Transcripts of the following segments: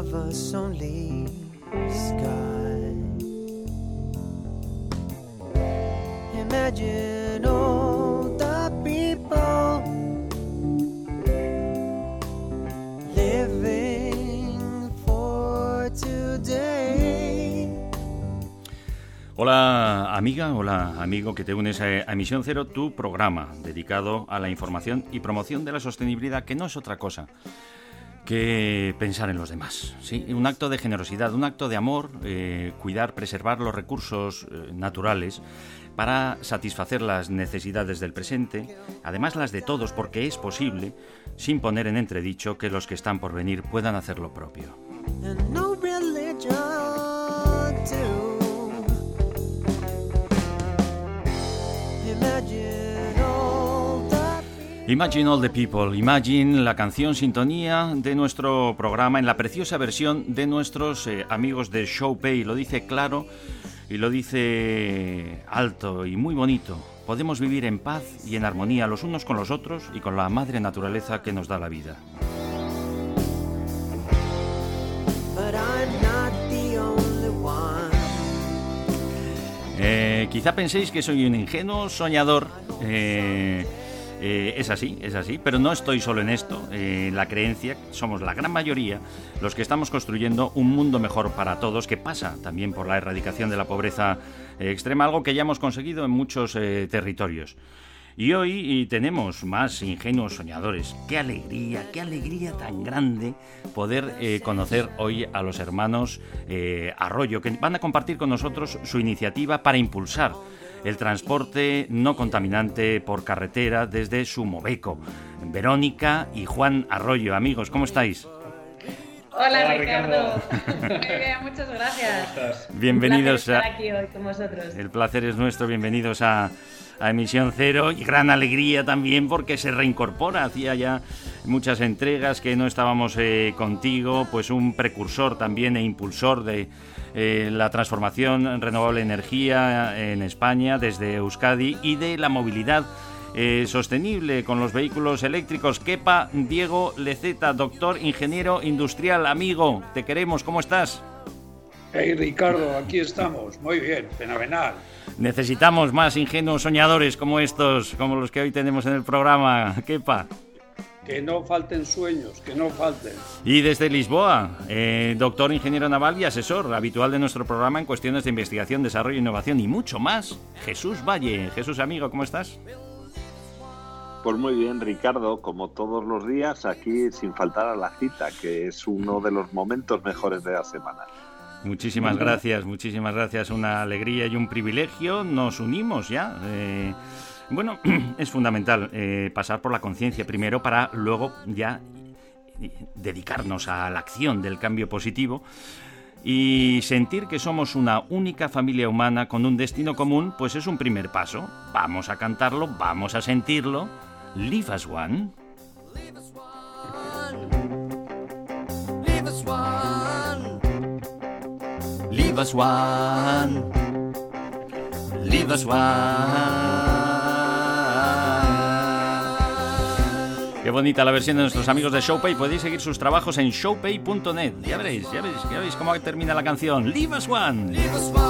People living for today. Hola amiga, hola amigo que te unes a Emisión Cero, tu programa dedicado a la información y promoción de la sostenibilidad, que no es otra cosa que pensar en los demás. ¿sí? Un acto de generosidad, un acto de amor, eh, cuidar, preservar los recursos eh, naturales para satisfacer las necesidades del presente, además las de todos, porque es posible, sin poner en entredicho que los que están por venir puedan hacer lo propio. Imagine All the People, Imagine la canción sintonía de nuestro programa en la preciosa versión de nuestros eh, amigos de Showpay. Lo dice claro y lo dice alto y muy bonito. Podemos vivir en paz y en armonía los unos con los otros y con la madre naturaleza que nos da la vida. Eh, quizá penséis que soy un ingenuo soñador. eh, eh, es así, es así, pero no estoy solo en esto. Eh, la creencia, somos la gran mayoría los que estamos construyendo un mundo mejor para todos, que pasa también por la erradicación de la pobreza eh, extrema, algo que ya hemos conseguido en muchos eh, territorios. Y hoy tenemos más ingenuos soñadores. Qué alegría, qué alegría tan grande poder conocer hoy a los hermanos Arroyo, que van a compartir con nosotros su iniciativa para impulsar el transporte no contaminante por carretera desde Sumoveco. Verónica y Juan Arroyo, amigos, ¿cómo estáis? Hola, Ricardo. Muy bien, muchas gracias. Bienvenidos Un placer a... estar aquí hoy con vosotros. El placer es nuestro, bienvenidos a, a Emisión Cero y gran alegría también porque se reincorpora, hacía ya muchas entregas que no estábamos eh, contigo, pues un precursor también e impulsor de eh, la transformación en renovable energía en España desde Euskadi y de la movilidad eh, sostenible con los vehículos eléctricos. Kepa Diego Leceta, doctor, ingeniero industrial, amigo, te queremos, ¿cómo estás? Hey Ricardo, aquí estamos. Muy bien, fenomenal. Necesitamos más ingenuos soñadores como estos, como los que hoy tenemos en el programa. Kepa. Que no falten sueños, que no falten. Y desde Lisboa, eh, doctor ingeniero naval y asesor habitual de nuestro programa en cuestiones de investigación, desarrollo, innovación y mucho más. Jesús Valle. Jesús, amigo, ¿cómo estás? Pues muy bien, Ricardo, como todos los días, aquí sin faltar a la cita, que es uno de los momentos mejores de la semana. Muchísimas gracias, muchísimas gracias. Una alegría y un privilegio. Nos unimos ya. Eh, bueno, es fundamental eh, pasar por la conciencia primero para luego ya eh, dedicarnos a la acción del cambio positivo y sentir que somos una única familia humana con un destino común, pues es un primer paso. Vamos a cantarlo, vamos a sentirlo. Leave us one. Leave us one. Leave us one. Leave us one. Qué bonita la versión de nuestros amigos de Showpay. Podéis seguir sus trabajos en showpay.net. Ya veréis, ya veréis, ya veréis cómo termina la canción. Leave us one. Leave us one.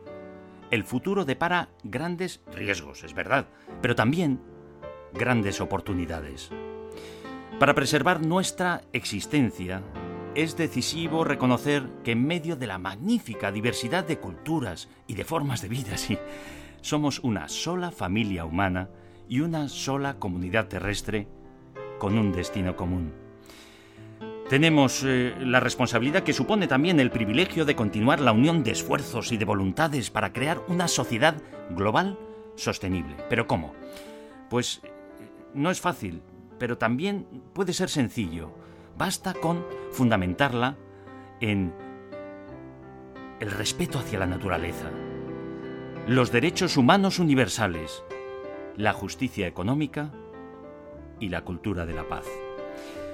el futuro depara grandes riesgos, es verdad, pero también grandes oportunidades. Para preservar nuestra existencia, es decisivo reconocer que en medio de la magnífica diversidad de culturas y de formas de vida, somos una sola familia humana y una sola comunidad terrestre con un destino común. Tenemos eh, la responsabilidad que supone también el privilegio de continuar la unión de esfuerzos y de voluntades para crear una sociedad global sostenible. ¿Pero cómo? Pues eh, no es fácil, pero también puede ser sencillo Basta con fundamentarla en el respeto hacia la naturaleza, los derechos humanos universales, la justicia económica y la cultura de la paz.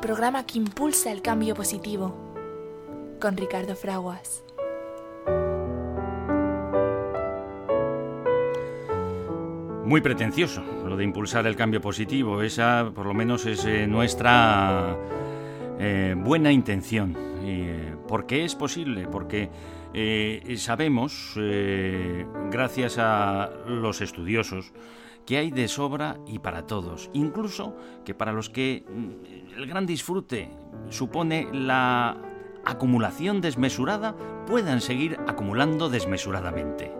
programa que impulsa el cambio positivo, con Ricardo Fraguas. muy pretencioso lo de impulsar el cambio positivo. Esa, por lo menos, es eh, nuestra eh, buena intención. Eh, porque es posible, porque sabemos, gracias a los estudiosos, que hay de sobra y para todos. Incluso que para los que mm, el gran disfrute supone la acumulación desmesurada, puedan seguir acumulando desmesuradamente.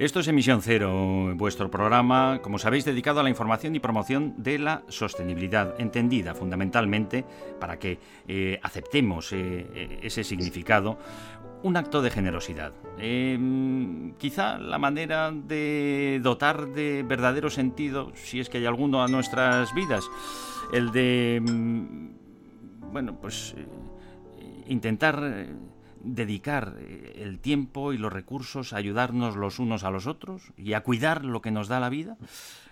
Esto es Emisión Cero, vuestro programa, como sabéis, dedicado a la información y promoción de la sostenibilidad, entendida fundamentalmente para que eh, aceptemos eh, eh, ese significado, un acto de generosidad. Em, quizá la manera de dotar de verdadero sentido, si es que hay alguno a nuestras vidas, el de, mm, bueno, pues intentar dedicar eh, el tiempo y los recursos a ayudarnos los unos a los otros y a cuidar lo que nos da la vida,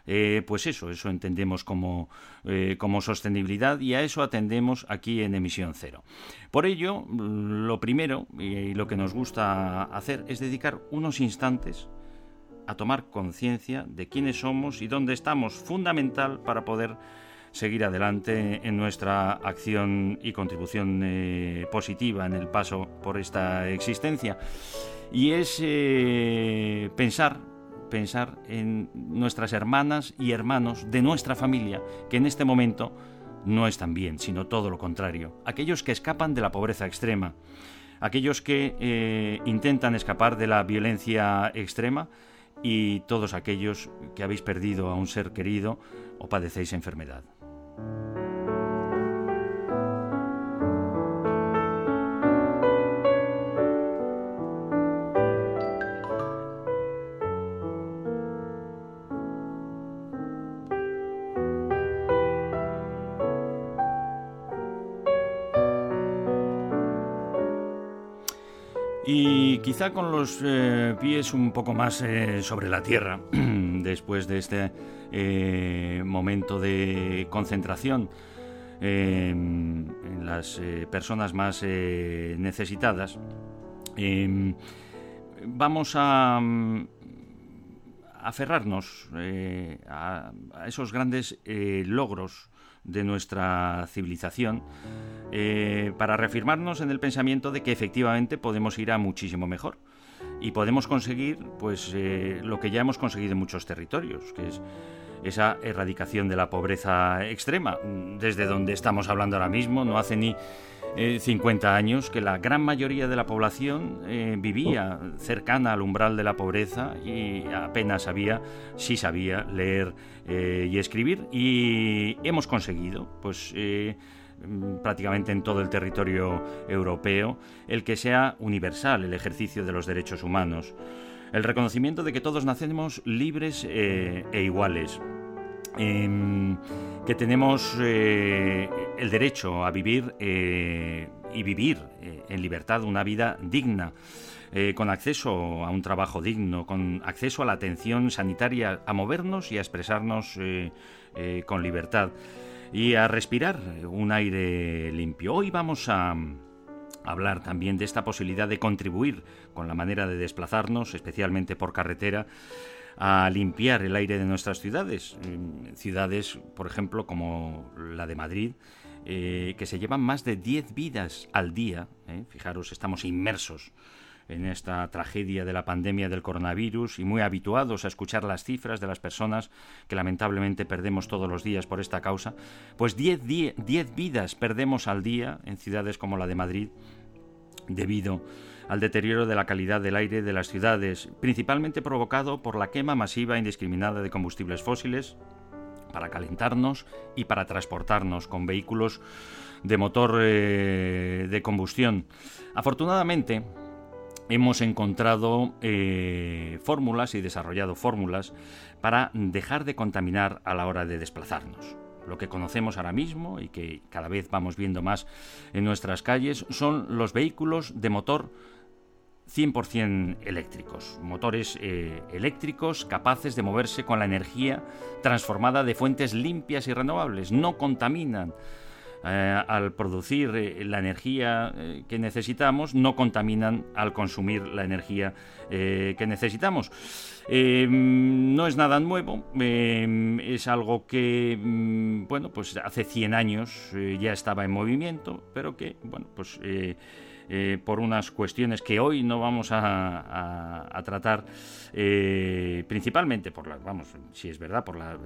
eh, pues eso, eso entendemos como, eh, como sostenibilidad y a eso atendemos aquí en Emisión Cero. Por ello, lo primero y lo que nos gusta hacer es dedicar unos instantes a tomar conciencia de quiénes somos y dónde estamos, fundamental para poder seguir adelante en nuestra acción y contribución eh, positiva en el paso por esta existencia. Y es eh, pensar, pensar en nuestras hermanas y hermanos de nuestra familia, que en este momento no están bien, sino todo lo contrario. Aquellos que escapan de la pobreza extrema, aquellos que eh, intentan escapar de la violencia extrema y todos aquellos que habéis perdido a un ser querido o padecéis enfermedad. Y quizá con los eh, pies un poco más eh, sobre la tierra, después de este eh, momento de concentración em, en las eh, personas más eh, necesitadas, em, vamos a, mm, aferrarnos a, esos grandes logros de nuestra civilización para reafirmarnos en el pensamiento de que efectivamente podemos ir a muchísimo mejor y podemos conseguir pues lo que ya hemos conseguido en muchos territorios, que es esa erradicación de la pobreza extrema, desde donde estamos hablando ahora mismo, no hace ni 50 años que la gran mayoría de la población vivía cercana al umbral de la pobreza y apenas sabía, sí sabía leer y escribir. Y hemos conseguido pues prácticamente en todo el territorio europeo, el que sea universal el ejercicio de los derechos humanos, el reconocimiento de que todos nacemos libres eh, e iguales, em, que tenemos eh, el derecho a vivir eh, y vivir en libertad una vida digna. con acceso a un trabajo digno, con acceso a la atención sanitaria, a movernos y a expresarnos con libertad y a respirar un aire limpio. Hoy vamos a hablar también de esta posibilidad de contribuir con la manera de desplazarnos, especialmente por carretera, a limpiar el aire de nuestras ciudades. Ciudades, por ejemplo, como la de Madrid, eh, que se llevan más de 10 vidas al día. ¿eh? Fijaros, estamos inmersos en esta tragedia de la pandemia del coronavirus y muy habituados a escuchar las cifras de las personas que lamentablemente perdemos todos los días por esta causa, pues 10 vidas perdemos al día en ciudades como la de Madrid debido al deterioro de la calidad del aire de las ciudades, principalmente provocado por la quema masiva e indiscriminada de combustibles fósiles para calentarnos y para transportarnos con vehículos de motor eh, de combustión. Afortunadamente, hemos encontrado eh, fórmulas y desarrollado fórmulas para dejar de contaminar a la hora de desplazarnos. Lo que conocemos ahora mismo y que cada vez vamos viendo más en nuestras calles son los vehículos de motor 100% eléctricos, motores eh, eléctricos capaces de moverse con la energía transformada de fuentes limpias y renovables, no contaminan eh, al producir eh, la energía eh, que necesitamos, no contaminan al consumir la energía que necesitamos. no es nada nuevo, es algo que, mm, bueno, pues hace 100 años ya estaba en movimiento, pero que, bueno, pues eh, por unas cuestiones que hoy no vamos a, tratar, eh, principalmente por la, vamos, si es verdad, por la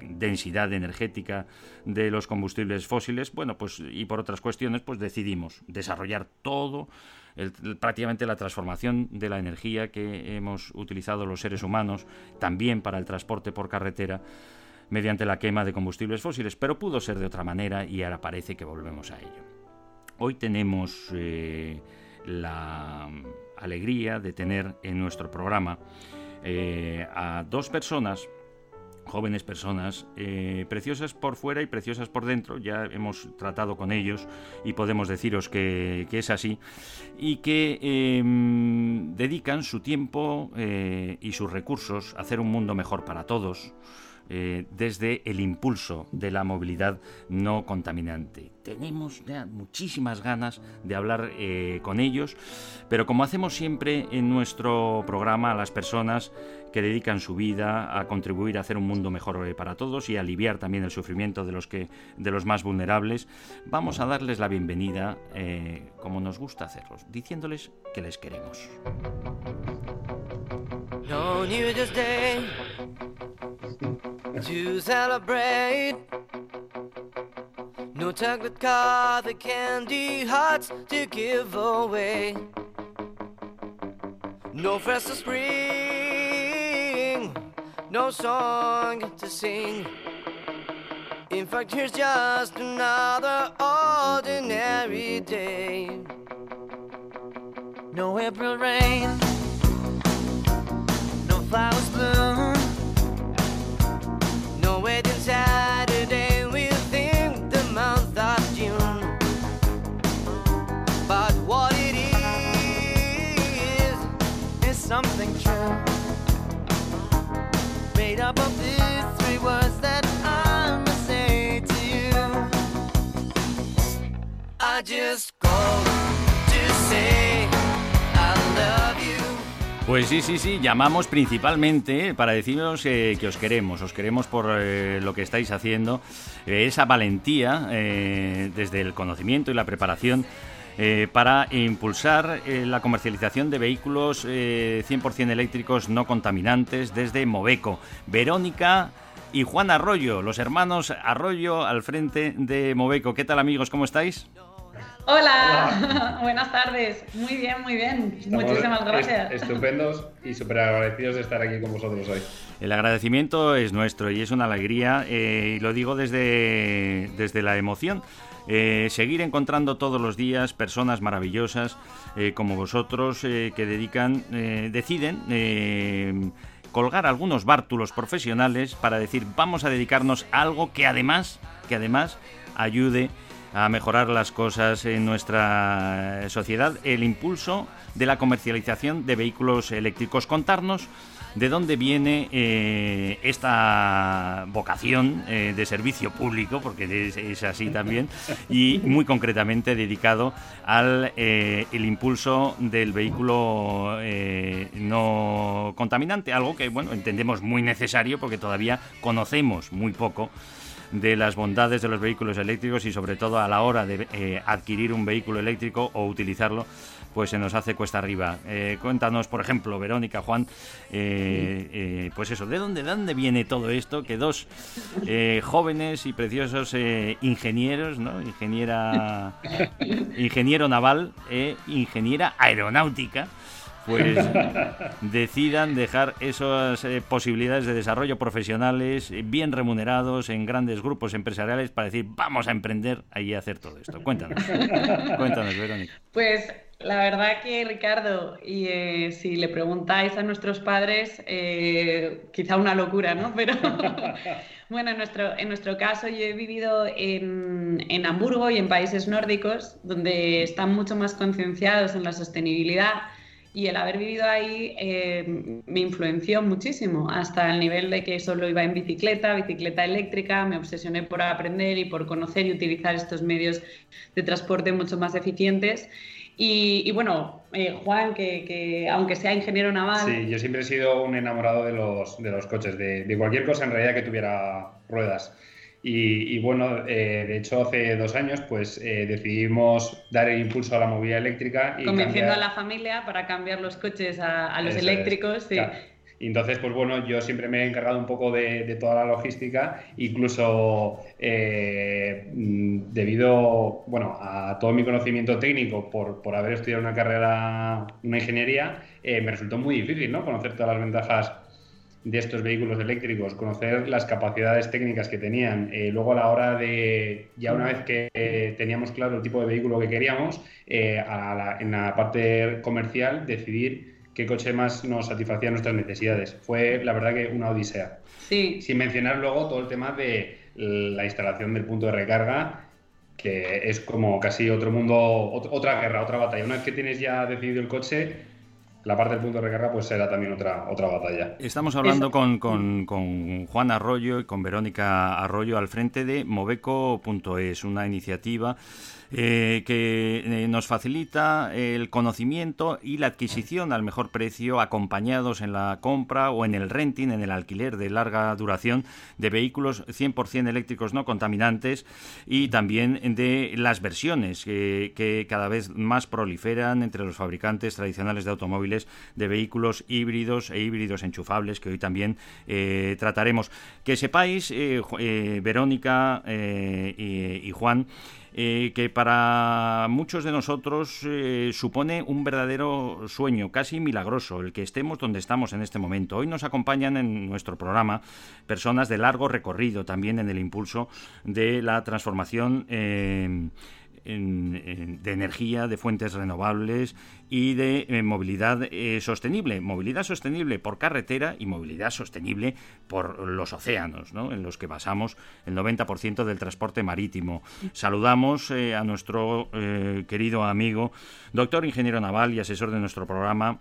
densidad energética de los combustibles fósiles, bueno, pues y por otras cuestiones, pues decidimos desarrollar todo prácticamente la transformación de la energía que hemos utilizado los seres humanos también para el transporte por carretera mediante la quema de combustibles fósiles, pero pudo ser de otra manera y ahora parece que volvemos a ello. Hoy tenemos eh, la alegría de tener en nuestro programa eh, a dos personas jóvenes personas, eh, preciosas por fuera y preciosas por dentro, ya hemos tratado con ellos y podemos deciros que, es así, y que em, dedican su tiempo y sus recursos a hacer un mundo mejor para todos, eh, desde el impulso de la movilidad no contaminante. Tenemos muchísimas ganas de hablar eh, con ellos, pero como hacemos siempre en nuestro programa a las personas que dedican su vida a contribuir a hacer un mundo mejor eh, para todos y aliviar también el sufrimiento de los, que, de los más vulnerables, vamos a darles la bienvenida como nos gusta hacerlos, diciéndoles que les queremos. To celebrate. No chocolate car, the candy hearts to give away. No festive spring, no song to sing. In fact, here's just another ordinary day. No April rain, no flowers bloom. Pues sí, sí, sí, llamamos principalmente para deciros eh, que os queremos, os queremos por eh, lo que estáis haciendo, eh, esa valentía desde el conocimiento y la preparación para impulsar la comercialización de vehículos 100% eléctricos no contaminantes desde Moveco. Verónica y Juan Arroyo, los hermanos Arroyo al frente de Moveco. ¿Qué tal amigos? ¿Cómo estáis? Hola, buenas tardes. Muy bien, muy bien. Muchísimas gracias. estupendos y súper agradecidos de estar aquí con vosotros hoy. El agradecimiento es nuestro y es una alegría, eh, y lo digo desde, desde la emoción. Eh, seguir encontrando todos los días personas maravillosas eh, como vosotros que dedican, deciden colgar algunos bártulos profesionales para decir vamos a dedicarnos a algo que además, que además ayude a mejorar las cosas en nuestra sociedad, el impulso de la comercialización de vehículos eléctricos. Contarnos de dónde viene eh, esta vocación eh, de servicio público, porque es, así también, y muy concretamente dedicado al eh, el impulso del vehículo no contaminante, algo que bueno entendemos muy necesario porque todavía conocemos muy poco de las bondades de los vehículos eléctricos y sobre todo a la hora de adquirir un vehículo eléctrico o utilizarlo pues se nos hace cuesta arriba. Eh, cuéntanos, por ejemplo, Verónica, Juan, eh, eh, pues eso, ¿de dónde, dónde viene todo esto? Que dos jóvenes y preciosos ingenieros, ¿no? Ingeniera, ingeniero naval e ingeniera aeronáutica, pues decidan dejar esas posibilidades de desarrollo profesionales bien remunerados en grandes grupos empresariales para decir vamos a emprender y a hacer todo esto. Cuéntanos, cuéntanos, Verónica. Pues la verdad que Ricardo, y eh, si le preguntáis a nuestros padres, eh, quizá una locura, ¿no? Pero bueno, en nuestro, en nuestro caso yo he vivido en, en Hamburgo y en países nórdicos, donde están mucho más concienciados en la sostenibilidad y el haber vivido ahí eh, me influenció muchísimo, hasta el nivel de que solo iba en bicicleta, bicicleta eléctrica, me obsesioné por aprender y por conocer y utilizar estos medios de transporte mucho más eficientes. Y, bueno, eh, Juan, que, aunque sea ingeniero naval... Sí, yo siempre he sido un enamorado de los, de los coches, de, de, cualquier cosa en realidad que tuviera ruedas. Y, bueno, eh, de hecho hace dos años pues eh, decidimos dar el impulso a la movilidad eléctrica. Y Convenciendo a la familia para cambiar los coches a, los eléctricos. Sí. Y entonces, pues bueno, yo siempre me he encargado un poco de, toda la logística, incluso eh, mm, debido bueno, a todo mi conocimiento técnico por, por haber estudiado una carrera, una ingeniería, me resultó muy difícil ¿no? conocer todas las ventajas de estos vehículos eléctricos, conocer las capacidades técnicas que tenían. Eh, luego a la hora de, ya una vez que teníamos claro el tipo de vehículo que queríamos, en la parte comercial decidir qué coche más nos satisfacía nuestras necesidades. Fue, la verdad, que una odisea. Sí. Sin mencionar luego todo el tema de la instalación del punto de recarga, que es como casi otro mundo, otra guerra, otra batalla. Una vez que tienes ya decidido el coche, la parte del punto de recarga pues será también otra, otra batalla. Estamos hablando con, con, Juan Arroyo y con Verónica Arroyo al frente de Moveco.es, una iniciativa eh, que eh, nos facilita el conocimiento y la adquisición al mejor precio, acompañados en la compra o en el renting, en el alquiler de larga duración de vehículos 100% eléctricos no contaminantes y también de las versiones que cada vez más proliferan entre los fabricantes tradicionales de automóviles de vehículos híbridos e híbridos enchufables que hoy también eh, trataremos. Que sepáis, Verónica y Juan, eh, que para muchos de nosotros eh, supone un verdadero sueño, casi milagroso, el que estemos donde estamos en este momento. Hoy nos acompañan en nuestro programa personas de largo recorrido también en el impulso de la transformación. Eh, de energía, de fuentes renovables y de eh, movilidad eh, sostenible. Movilidad sostenible por carretera y movilidad sostenible por los océanos, ¿no? en los que basamos el 90% del transporte marítimo. Saludamos eh, a nuestro querido amigo, doctor ingeniero naval y asesor de nuestro programa,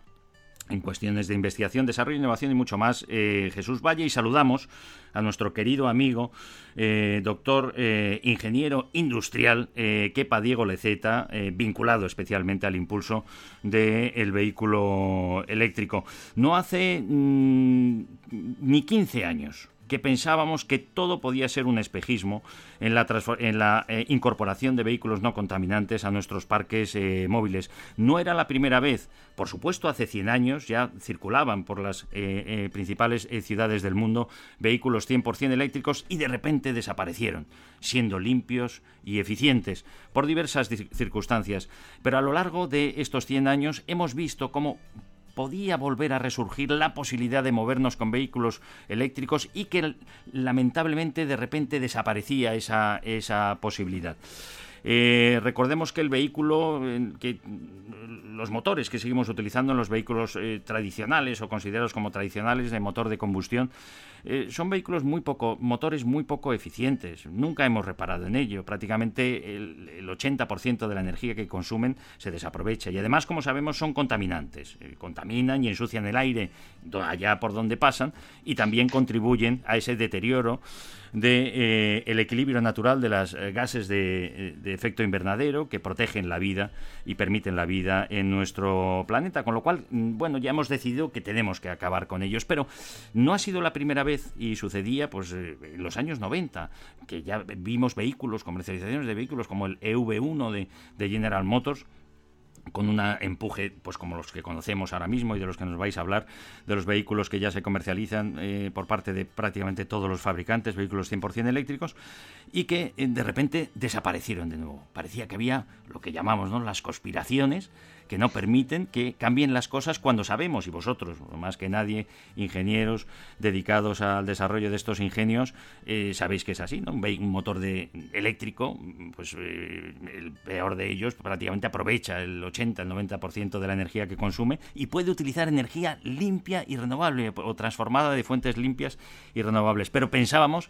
en cuestiones de investigación, desarrollo, innovación y mucho más, eh, Jesús Valle, y saludamos a nuestro querido amigo, eh, doctor eh, ingeniero industrial, Kepa Diego Leceta, vinculado especialmente al impulso del vehículo eléctrico. No hace mm, ni 15 años que pensábamos que todo podía ser un espejismo en la, eh, incorporación de vehículos no contaminantes a nuestros parques eh, móviles. No era la primera vez, por supuesto, hace 100 años ya circulaban por las eh, principales ciudades del mundo vehículos 100% eléctricos y de repente desaparecieron, siendo limpios y eficientes por diversas circunstancias. Pero a lo largo de estos 100 años hemos visto cómo podía volver a resurgir la posibilidad de movernos con vehículos eléctricos y que lamentablemente de repente desaparecía esa, esa posibilidad. Eh, recordemos que el vehículo, que los motores que seguimos utilizando en los vehículos eh, tradicionales o considerados como tradicionales de motor de combustión, eh, son vehículos muy poco, motores muy poco eficientes. Nunca hemos reparado en ello. Prácticamente el, 80% de la energía que consumen se desaprovecha. Y además, como sabemos, son contaminantes. contaminan y ensucian el aire allá por donde pasan y también contribuyen a ese deterioro de eh, el equilibrio natural de las eh, gases de, de, efecto invernadero que protegen la vida y permiten la vida en nuestro planeta, con lo cual, mm, bueno, ya hemos decidido que tenemos que acabar con ellos, pero no ha sido la primera vez y sucedía pues eh, en los años 90, que ya vimos vehículos, comercializaciones de vehículos como el EV1 de, de General Motors, con un empuje, pues como los que conocemos ahora mismo y de los que nos vais a hablar, de los vehículos que ya se comercializan eh, por parte de prácticamente todos los fabricantes, vehículos 100% eléctricos, y que eh, de repente desaparecieron de nuevo. Parecía que había lo que llamamos ¿no? las conspiraciones que no permiten que cambien las cosas cuando sabemos, y vosotros, más que nadie, ingenieros dedicados al desarrollo de estos ingenios, eh, sabéis que es así, ¿no? Un, motor de eléctrico, pues eh, el peor de ellos prácticamente aprovecha el 80, el 90% de la energía que consume y puede utilizar energía limpia y renovable o transformada de fuentes limpias y renovables. Pero pensábamos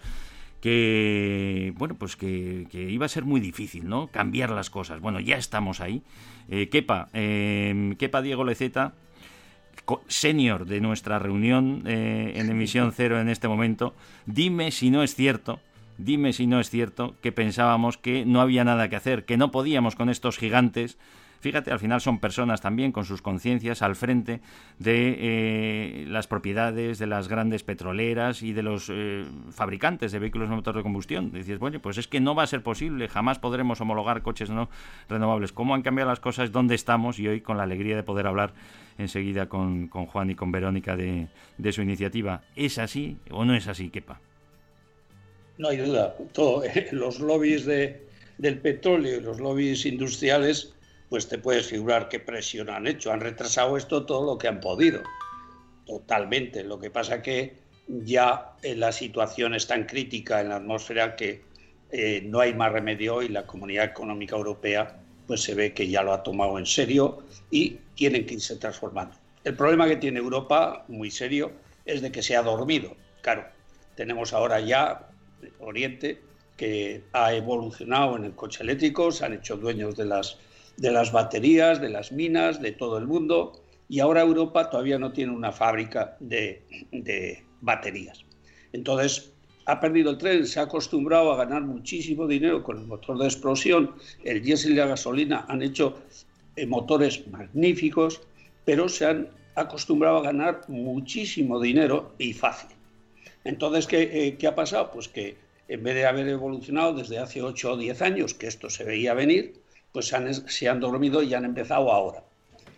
que bueno pues que, iba a ser muy difícil no cambiar las cosas. Bueno ya estamos ahí. Eh, Kepa eh, Kepa Diego Leceta senior de nuestra reunión eh, en emisión cero en este momento. Dime si no es cierto dime si no es cierto que pensábamos que no había nada que hacer que no podíamos con estos gigantes Fíjate, al final son personas también con sus conciencias al frente de eh, las propiedades de las grandes petroleras y de los eh, fabricantes de vehículos motor de combustión. Dices, bueno, pues es que no va a ser posible, jamás podremos homologar coches no renovables. ¿Cómo han cambiado las cosas? ¿Dónde estamos? Y hoy con la alegría de poder hablar enseguida con, Juan y con Verónica de, su iniciativa. ¿Es así o no es así, Kepa? No hay duda. Todo, los lobbies de, del petróleo y los lobbies industriales pues te puedes figurar qué presión han hecho. Han retrasado esto todo lo que han podido. Totalmente. Lo que pasa que ya la situación es tan crítica en la atmósfera que eh, no hay más remedio y la Comunidad Económica Europea pues se ve que ya lo ha tomado en serio y tienen que irse transformando. El problema que tiene Europa, muy serio, es de que se ha dormido. Claro, tenemos ahora ya Oriente que ha evolucionado en el coche eléctrico, se han hecho dueños de las de las baterías, de las minas, de todo el mundo, y ahora Europa todavía no tiene una fábrica de, baterías. Entonces, ha perdido el tren, se ha acostumbrado a ganar muchísimo dinero con el motor de explosión, el diésel y la gasolina han hecho eh, motores magníficos, pero se han acostumbrado a ganar muchísimo dinero y fácil. Entonces, ¿qué, eh, ¿qué, ha pasado? Pues que en vez de haber evolucionado desde hace 8 o 10 años, que esto se veía venir, pues se han dormido y han empezado ahora.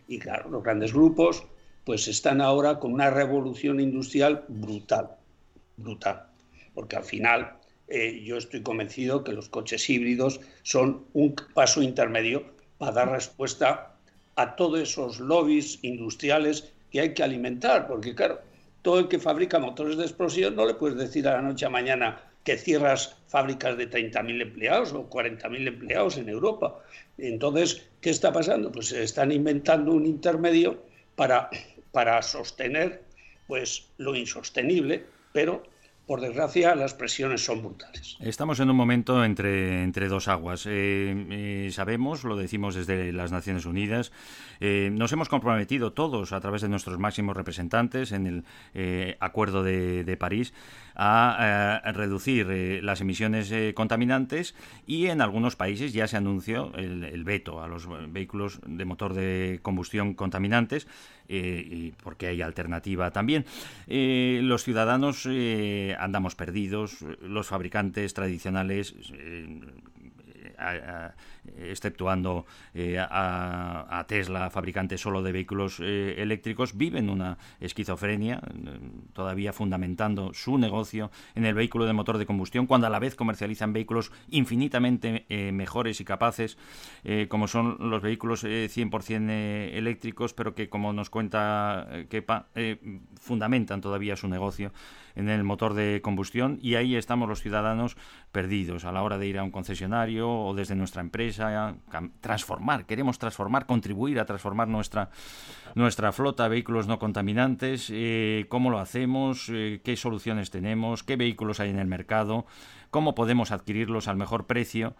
Y claro, los grandes grupos pues están ahora con una revolución industrial brutal, brutal, porque al final eh, yo estoy convencido que los coches híbridos son un paso intermedio para dar respuesta a todos esos lobbies industriales que hay que alimentar, porque claro, todo el que fabrica motores de explosión no le puedes decir a la noche a mañana que cierras fábricas de 30.000 empleados o 40.000 empleados en Europa. Entonces, ¿qué está pasando? Pues se están inventando un intermedio para, para sostener pues, lo insostenible, pero por desgracia, las presiones son brutales. Estamos en un momento entre, entre dos aguas. Eh, eh, sabemos, lo decimos desde las Naciones Unidas, eh, nos hemos comprometido todos a través de nuestros máximos representantes en el Acuerdo de, de París a, reducir las emisiones contaminantes y en algunos países ya se anunció el, veto a los vehículos de motor de combustión contaminantes y porque hay alternativa también. los ciudadanos andamos perdidos, los fabricantes tradicionales exceptuando eh, a, Tesla, fabricante solo de vehículos eh, eléctricos, viven una esquizofrenia, eh, todavía fundamentando su negocio en el vehículo de motor de combustión, cuando a la vez comercializan vehículos infinitamente mejores y capaces, como son los vehículos 100% eléctricos, pero que, como nos cuenta Kepa, fundamentan todavía su negocio en el motor de combustión y ahí estamos los ciudadanos perdidos a la hora de ir a un concesionario desde nuestra empresa, transformar, queremos transformar, contribuir a transformar nuestra, nuestra flota vehículos no contaminantes, eh, cómo lo hacemos, eh, qué soluciones tenemos, qué vehículos hay en el mercado, cómo podemos adquirirlos al mejor precio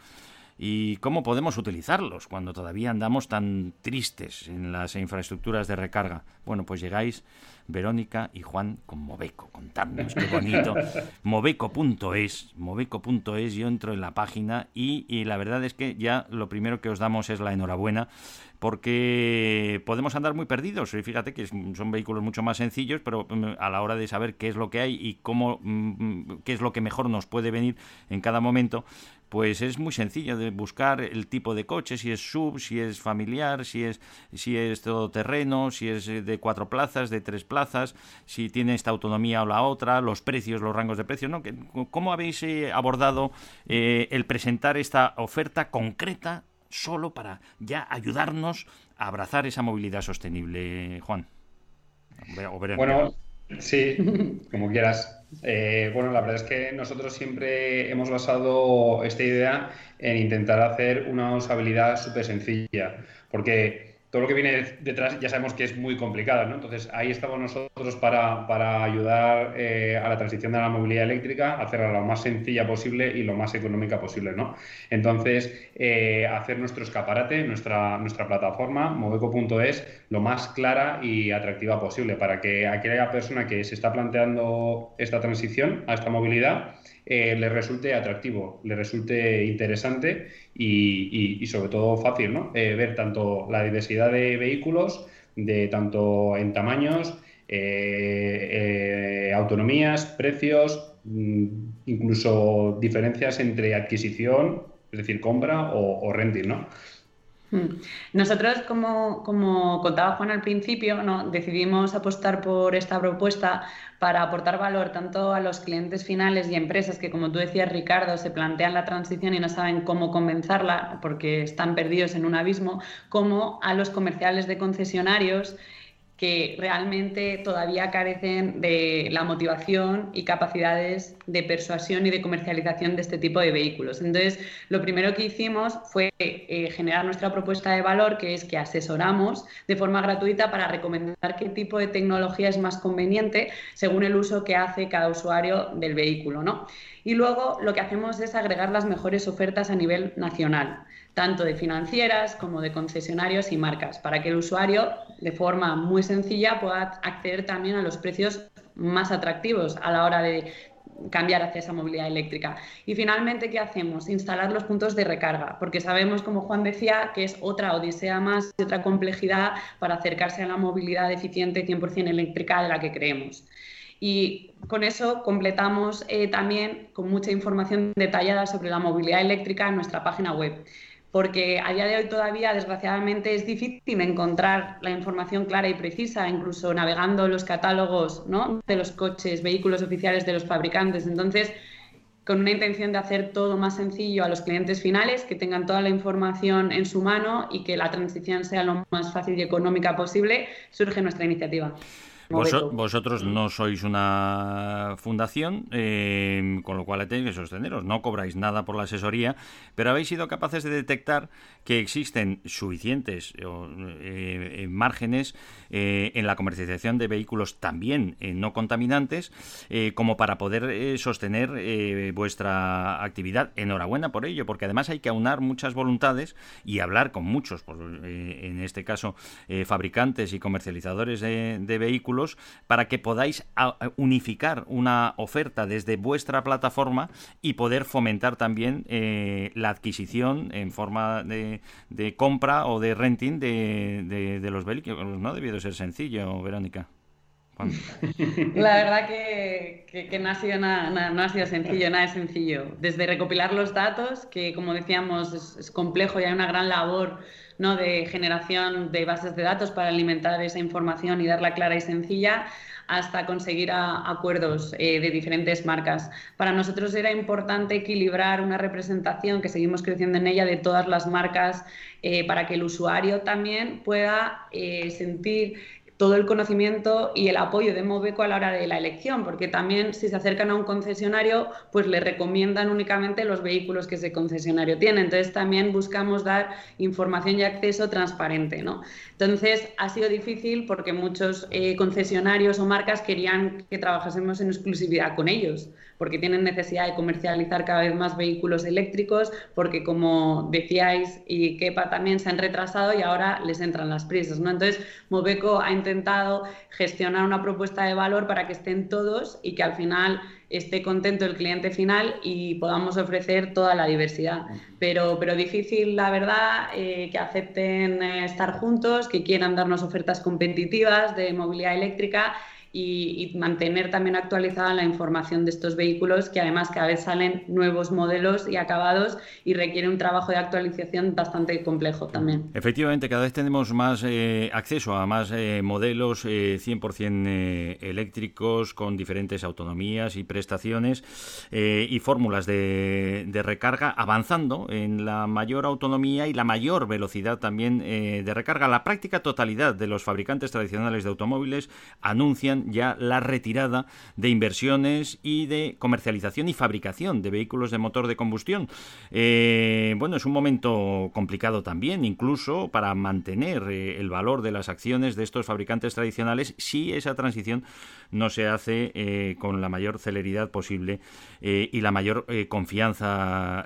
y cómo podemos utilizarlos cuando todavía andamos tan tristes en las infraestructuras de recarga. Bueno, pues llegáis Verónica y Juan con Moveco. Contadnos qué bonito. Moveco.es, Moveco.es, yo entro en la página y, y la verdad es que ya lo primero que os damos es la enhorabuena porque podemos andar muy perdidos. Y fíjate que son vehículos mucho más sencillos, pero mm, a la hora de saber qué es lo que hay y cómo, mm, qué es lo que mejor nos puede venir en cada momento, pues es muy sencillo de buscar el tipo de coche, si es sub, si es familiar, si es, si es todoterreno, si es de cuatro plazas, de tres plazas, si tiene esta autonomía o la otra, los precios, los rangos de precios, ¿no? ¿Cómo habéis eh, abordado eh, el presentar esta oferta concreta solo para ya ayudarnos a abrazar esa movilidad sostenible, Juan? Bueno, sí, como quieras. Eh, bueno, la verdad es que nosotros siempre hemos basado esta idea en intentar hacer una usabilidad súper sencilla, porque todo lo que viene detrás ya sabemos que es muy complicado, ¿no? Entonces ahí estamos nosotros para, para ayudar eh, a la transición de la movilidad eléctrica, hacerla lo más sencilla posible y lo más económica posible, ¿no? Entonces, eh, hacer nuestro escaparate, nuestra, nuestra plataforma, moveco.es, lo más clara y atractiva posible para que aquella persona que se está planteando esta transición a esta movilidad eh, le resulte atractivo, le resulte interesante y, sobre todo fácil, ¿no? Eh, ver tanto la diversidad de vehículos, de tanto en tamaños, eh, autonomías, precios, mm, incluso diferencias entre adquisición, es decir, compra o, o renting, ¿no? Hmm. Nosotros, como, como, contaba Juan al principio, ¿no? decidimos apostar por esta propuesta para aportar valor tanto a los clientes finales y empresas que, como tú decías, Ricardo, se plantean la transición y no saben cómo comenzarla porque están perdidos en un abismo, como a los comerciales de concesionarios que realmente todavía carecen de la motivación y capacidades de persuasión y de comercialización de este tipo de vehículos. Entonces, lo primero que hicimos fue eh, generar nuestra propuesta de valor, que es que asesoramos de forma gratuita para recomendar qué tipo de tecnología es más conveniente según el uso que hace cada usuario del vehículo. ¿no? Y luego lo que hacemos es agregar las mejores ofertas a nivel nacional tanto de financieras como de concesionarios y marcas, para que el usuario de forma muy sencilla pueda acceder también a los precios más atractivos a la hora de cambiar hacia esa movilidad eléctrica. Y finalmente, ¿qué hacemos? Instalar los puntos de recarga, porque sabemos, como Juan decía, que es otra odisea más otra complejidad para acercarse a la movilidad eficiente 100% eléctrica de la que creemos. Y con eso completamos eh, también con mucha información detallada sobre la movilidad eléctrica en nuestra página web porque a día de hoy todavía, desgraciadamente, es difícil encontrar la información clara y precisa, incluso navegando los catálogos de los coches, vehículos oficiales de los fabricantes. Entonces, con una intención de hacer todo más sencillo a los clientes finales, que tengan toda la información en su mano y que la transición sea lo más fácil y económica posible, surge nuestra iniciativa vosotros no sois una fundación, eh, con lo cual tenéis que sosteneros. No cobráis nada por la asesoría, pero habéis sido capaces de detectar que existen suficientes eh, eh, márgenes en la comercialización de vehículos también no contaminantes como para poder sostener vuestra actividad. Enhorabuena por ello, porque además hay que aunar muchas voluntades y hablar con muchos, en este caso fabricantes y comercializadores de vehículos para que podáis unificar una oferta desde vuestra plataforma y poder fomentar también eh, la adquisición en forma de, compra o de renting de, los vehículos. No debió ser sencillo, Verónica. La verdad que, no, ha sido nada, no ha sido sencillo, nada es sencillo. Desde recopilar los datos, que como decíamos es, complejo y hay una gran labor ¿no? de generación de bases de datos para alimentar esa información y darla clara y sencilla, hasta conseguir acuerdos eh, de diferentes marcas. Para nosotros era importante equilibrar una representación que seguimos creciendo en ella de todas las marcas eh, para que el usuario también pueda eh, sentir todo el conocimiento y el apoyo de Moveco a la hora de la elección, porque también si se acercan a un concesionario, pues le recomiendan únicamente los vehículos que ese concesionario tiene. Entonces también buscamos dar información y acceso transparente. ¿no? Entonces ha sido difícil porque muchos eh, concesionarios o marcas querían que trabajásemos en exclusividad con ellos, porque tienen necesidad de comercializar cada vez más vehículos eléctricos, porque como decíais y Kepa también se han retrasado y ahora les entran las prisas. ¿no? Entonces Moveco ha intentado gestionar una propuesta de valor para que estén todos y que al final esté contento el cliente final y podamos ofrecer toda la diversidad. Pero, pero difícil, la verdad, eh, que acepten eh, estar juntos, que quieran darnos ofertas competitivas de movilidad eléctrica y, mantener también actualizada la información de estos vehículos, que además cada vez salen nuevos modelos y acabados y requiere un trabajo de actualización bastante complejo también. Efectivamente, cada vez tenemos más eh, acceso a más eh, modelos 100% eh, eléctricos con diferentes autonomías y prestaciones y fórmulas de, de, recarga, avanzando en la mayor autonomía y la mayor velocidad también de recarga. La práctica totalidad de los fabricantes tradicionales de automóviles anuncian ya la retirada de inversiones y de comercialización y fabricación de vehículos de motor de combustión. Eh, bueno, es un momento complicado también, incluso para mantener eh, el valor de las acciones de estos fabricantes tradicionales si esa transición no se hace eh, con la mayor celeridad posible y la mayor confianza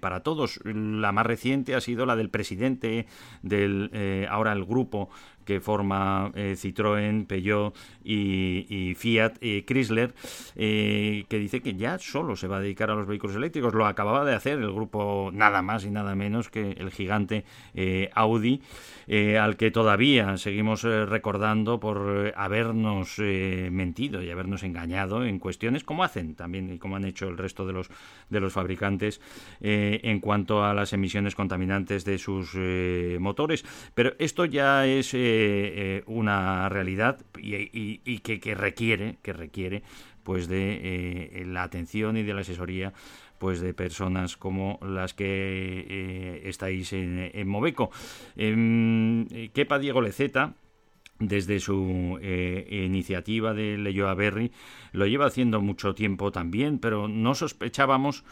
para todos. La más reciente ha sido la del presidente del ahora el grupo que forma eh, Citroën, Peugeot y, Fiat, y Chrysler, eh, que dice que ya solo se va a dedicar a los vehículos eléctricos. Lo acababa de hacer el grupo nada más y nada menos que el gigante eh, Audi, al que todavía seguimos recordando por habernos mentido y habernos engañado en cuestiones como hacen también y como han hecho el resto de los, de los fabricantes en cuanto a las emisiones contaminantes de sus motores. Pero esto ya es eh, una realidad y, que, requiere que requiere pues de eh, la atención y de la asesoría pues de personas como las que eh, estáis en, en Moveco. Kepa Diego Leceta desde su iniciativa de Leyoa Berry lo lleva haciendo mucho tiempo también, pero no sospechábamos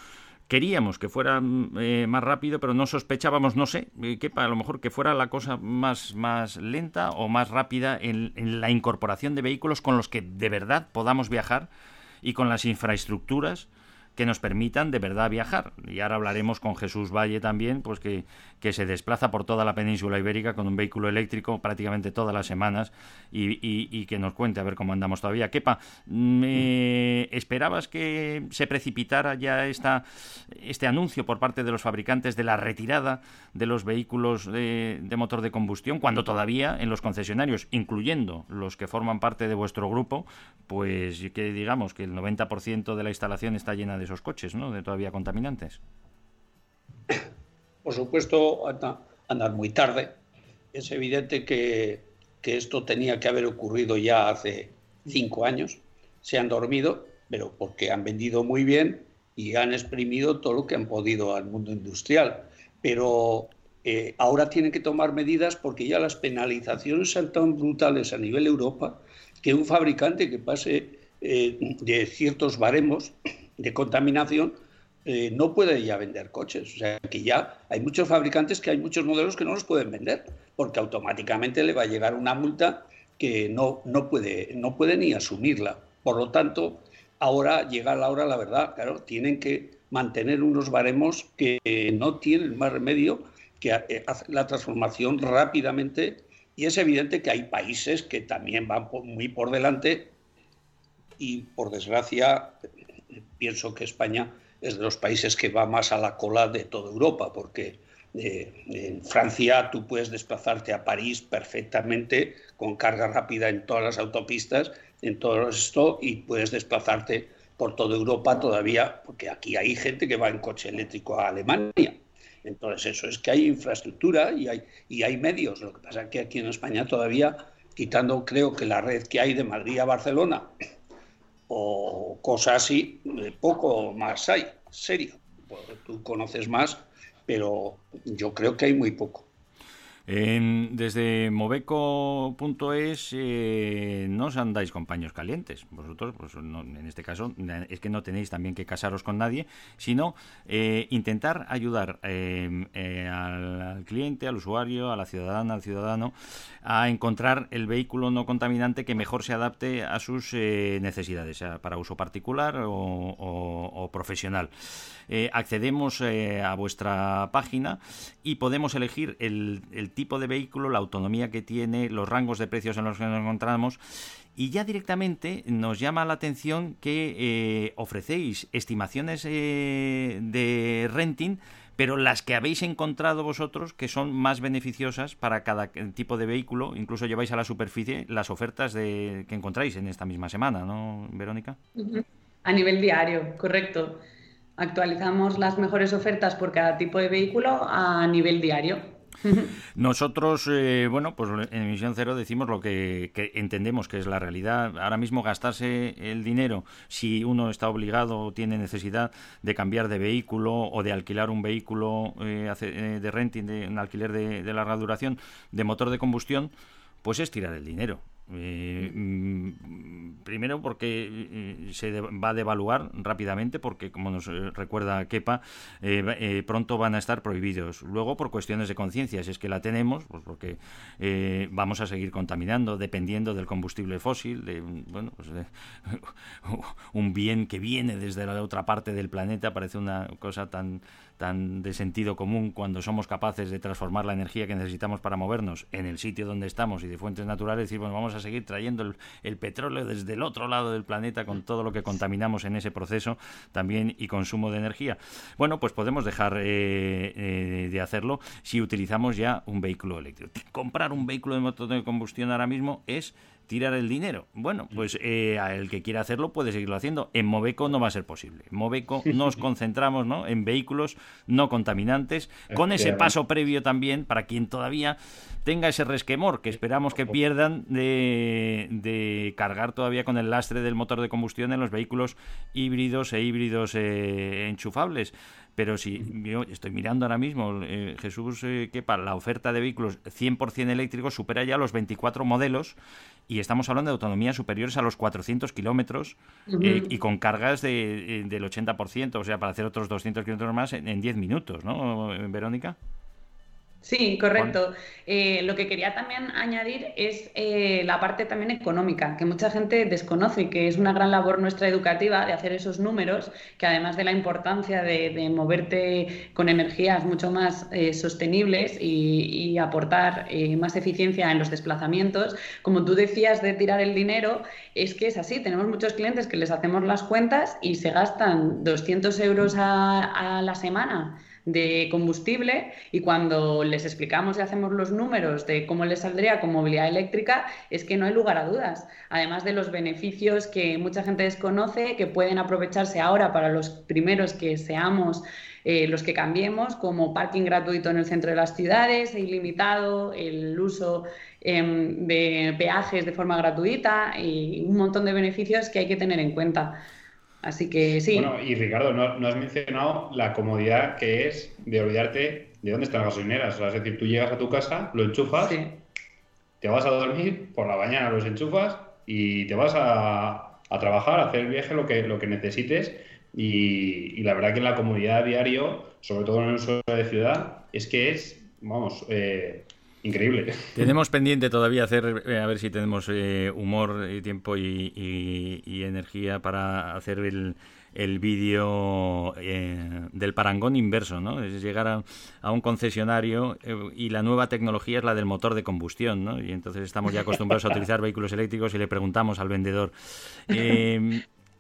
queríamos que fuera mm, eh, más rápido, pero no sospechábamos, no sé, eh, que a lo mejor que fuera la cosa más, más lenta o más rápida en, en, la incorporación de vehículos con los que de verdad podamos viajar y con las infraestructuras que nos permitan de verdad viajar. Y ahora hablaremos con Jesús Valle también, pues que, que se desplaza por toda la península ibérica con un vehículo eléctrico prácticamente todas las semanas y, y, que nos cuente a ver cómo andamos todavía. Kepa, ¿me ¿esperabas que se precipitara ya esta, este anuncio por parte de los fabricantes de la retirada de los vehículos de, de motor de combustión cuando todavía en los concesionarios, incluyendo los que forman parte de vuestro grupo, pues que digamos que el 90% de la instalación está llena de esos coches, ¿no? De todavía contaminantes. Por supuesto, andan muy tarde. Es evidente que, que esto tenía que haber ocurrido ya hace cinco años. Se han dormido, pero porque han vendido muy bien y han exprimido todo lo que han podido al mundo industrial. Pero eh, ahora tienen que tomar medidas porque ya las penalizaciones son tan brutales a nivel Europa que un fabricante que pase eh, de ciertos baremos de contaminación, eh, no puede ya vender coches. O sea, que ya hay muchos fabricantes que hay muchos modelos que no los pueden vender, porque automáticamente le va a llegar una multa que no, no, puede, no ni asumirla. Por lo tanto, ahora llega la hora, la verdad, claro, tienen que mantener unos baremos que no tienen más remedio que eh, hacer la transformación rápidamente y es evidente que hay países que también van muy por delante y por desgracia pienso que España es de los países que va más a la cola de toda Europa, porque eh, en Francia tú puedes desplazarte a París perfectamente con carga rápida en todas las autopistas en todo esto y puedes desplazarte por toda Europa todavía, porque aquí hay gente que va en coche eléctrico a Alemania. Entonces, eso es que hay infraestructura y hay, y hay medios. Lo que pasa es que aquí en España todavía, quitando creo que la red que hay de Madrid a Barcelona o cosas así, poco más hay, serio. Tú conoces más, pero yo creo que hay muy poco desde moveco.es eh, no os andáis con paños calientes. Vosotros, pues, en este caso, es que no tenéis también que casaros con nadie, sino eh, intentar ayudar em, eh, al, cliente, al usuario, a la ciudadana, al ciudadano, a encontrar el vehículo no contaminante que mejor se adapte a sus necesidades, sea para uso particular o profesional. Eh, accedemos eh, a vuestra página y podemos elegir el, tipo de vehículo, la autonomía que tiene, los rangos de precios en los que nos encontramos y ya directamente nos llama la atención que eh, ofrecéis estimaciones de renting, pero las que habéis encontrado vosotros que son más beneficiosas para cada tipo de vehículo, incluso lleváis a la superficie las ofertas de, que encontráis en esta misma semana, ¿no, Verónica? A nivel diario, correcto actualizamos las mejores ofertas por cada tipo de vehículo a nivel diario. Nosotros, eh, bueno, pues en Emisión Cero decimos lo que, entendemos que es la realidad. Ahora mismo gastarse el dinero, si uno está obligado o tiene necesidad de cambiar de vehículo o de alquilar un vehículo eh, eh, de renting, de un alquiler de larga duración, de motor de combustión, pues es tirar el dinero. Eh, mm, primero porque eh, se va a devaluar rápidamente porque como nos eh, recuerda Kepa pronto van a estar prohibidos. Luego por cuestiones de conciencia si es que la tenemos pues porque vamos a seguir contaminando dependiendo del combustible fósil de bueno pues un bien que viene desde la otra parte del planeta parece una cosa tan tan de sentido común cuando somos capaces de transformar la energía que necesitamos para movernos en el sitio donde estamos y de fuentes naturales, decir, bueno, vamos a seguir trayendo el, petróleo desde el otro lado del planeta con todo lo que contaminamos en ese proceso también y consumo de energía. Bueno, pues podemos dejar eh, eh, de hacerlo si utilizamos ya un vehículo eléctrico. Comprar un vehículo de motor de combustión ahora mismo es tirar el dinero. Bueno, pues eh, el que quiera hacerlo puede seguirlo haciendo. En Moveco no va a ser posible. En Moveco nos concentramos ¿no? en vehículos no contaminantes, con ese paso previo también para quien todavía tenga ese resquemor que esperamos que pierdan de, de cargar todavía con el lastre del motor de combustión en los vehículos híbridos e híbridos eh, enchufables. Pero si yo estoy mirando ahora mismo, eh, Jesús, eh, que para la oferta de vehículos 100% eléctricos supera ya los 24 modelos y estamos hablando de autonomías superiores a los 400 kilómetros eh, y con cargas de, del 80%, o sea, para hacer otros 200 kilómetros más en, en 10 minutos, ¿no, Verónica? Sí, correcto. Eh, lo que quería también añadir es eh, la parte también económica, que mucha gente desconoce y que es una gran labor nuestra educativa de hacer esos números, que además de la importancia de, moverte con energías mucho más eh, sostenibles y, aportar más eficiencia en los desplazamientos, como tú decías de tirar el dinero, es que es así. Tenemos muchos clientes que les hacemos las cuentas y se gastan 200 euros a la semana de combustible y cuando les explicamos y hacemos los números de cómo les saldría con movilidad eléctrica, es que no hay lugar a dudas. Además de los beneficios que mucha gente desconoce, que pueden aprovecharse ahora para los primeros que seamos eh, los que cambiemos, como parking gratuito en el centro de las ciudades, e ilimitado, el uso em, de peajes de forma gratuita y un montón de beneficios que hay que tener en cuenta. Así que sí. Bueno, y Ricardo, no, has mencionado la comodidad que es de olvidarte de dónde están las gasolineras. es decir, tú llegas a tu casa, lo enchufas, te vas a dormir, por la mañana los enchufas y te vas a, trabajar, a hacer el viaje, lo que, lo que necesites. Y, la verdad que la comodidad diario, sobre todo en el uso de ciudad, es que es, vamos, eh, increíble. Tenemos pendiente todavía hacer, eh, a ver si tenemos eh, humor, y tiempo y, energía para hacer el, el vídeo eh, del parangón inverso, ¿no? Es llegar a, un concesionario y la nueva tecnología es la del motor de combustión, ¿no? Y entonces estamos ya acostumbrados a utilizar vehículos eléctricos y le preguntamos al vendedor,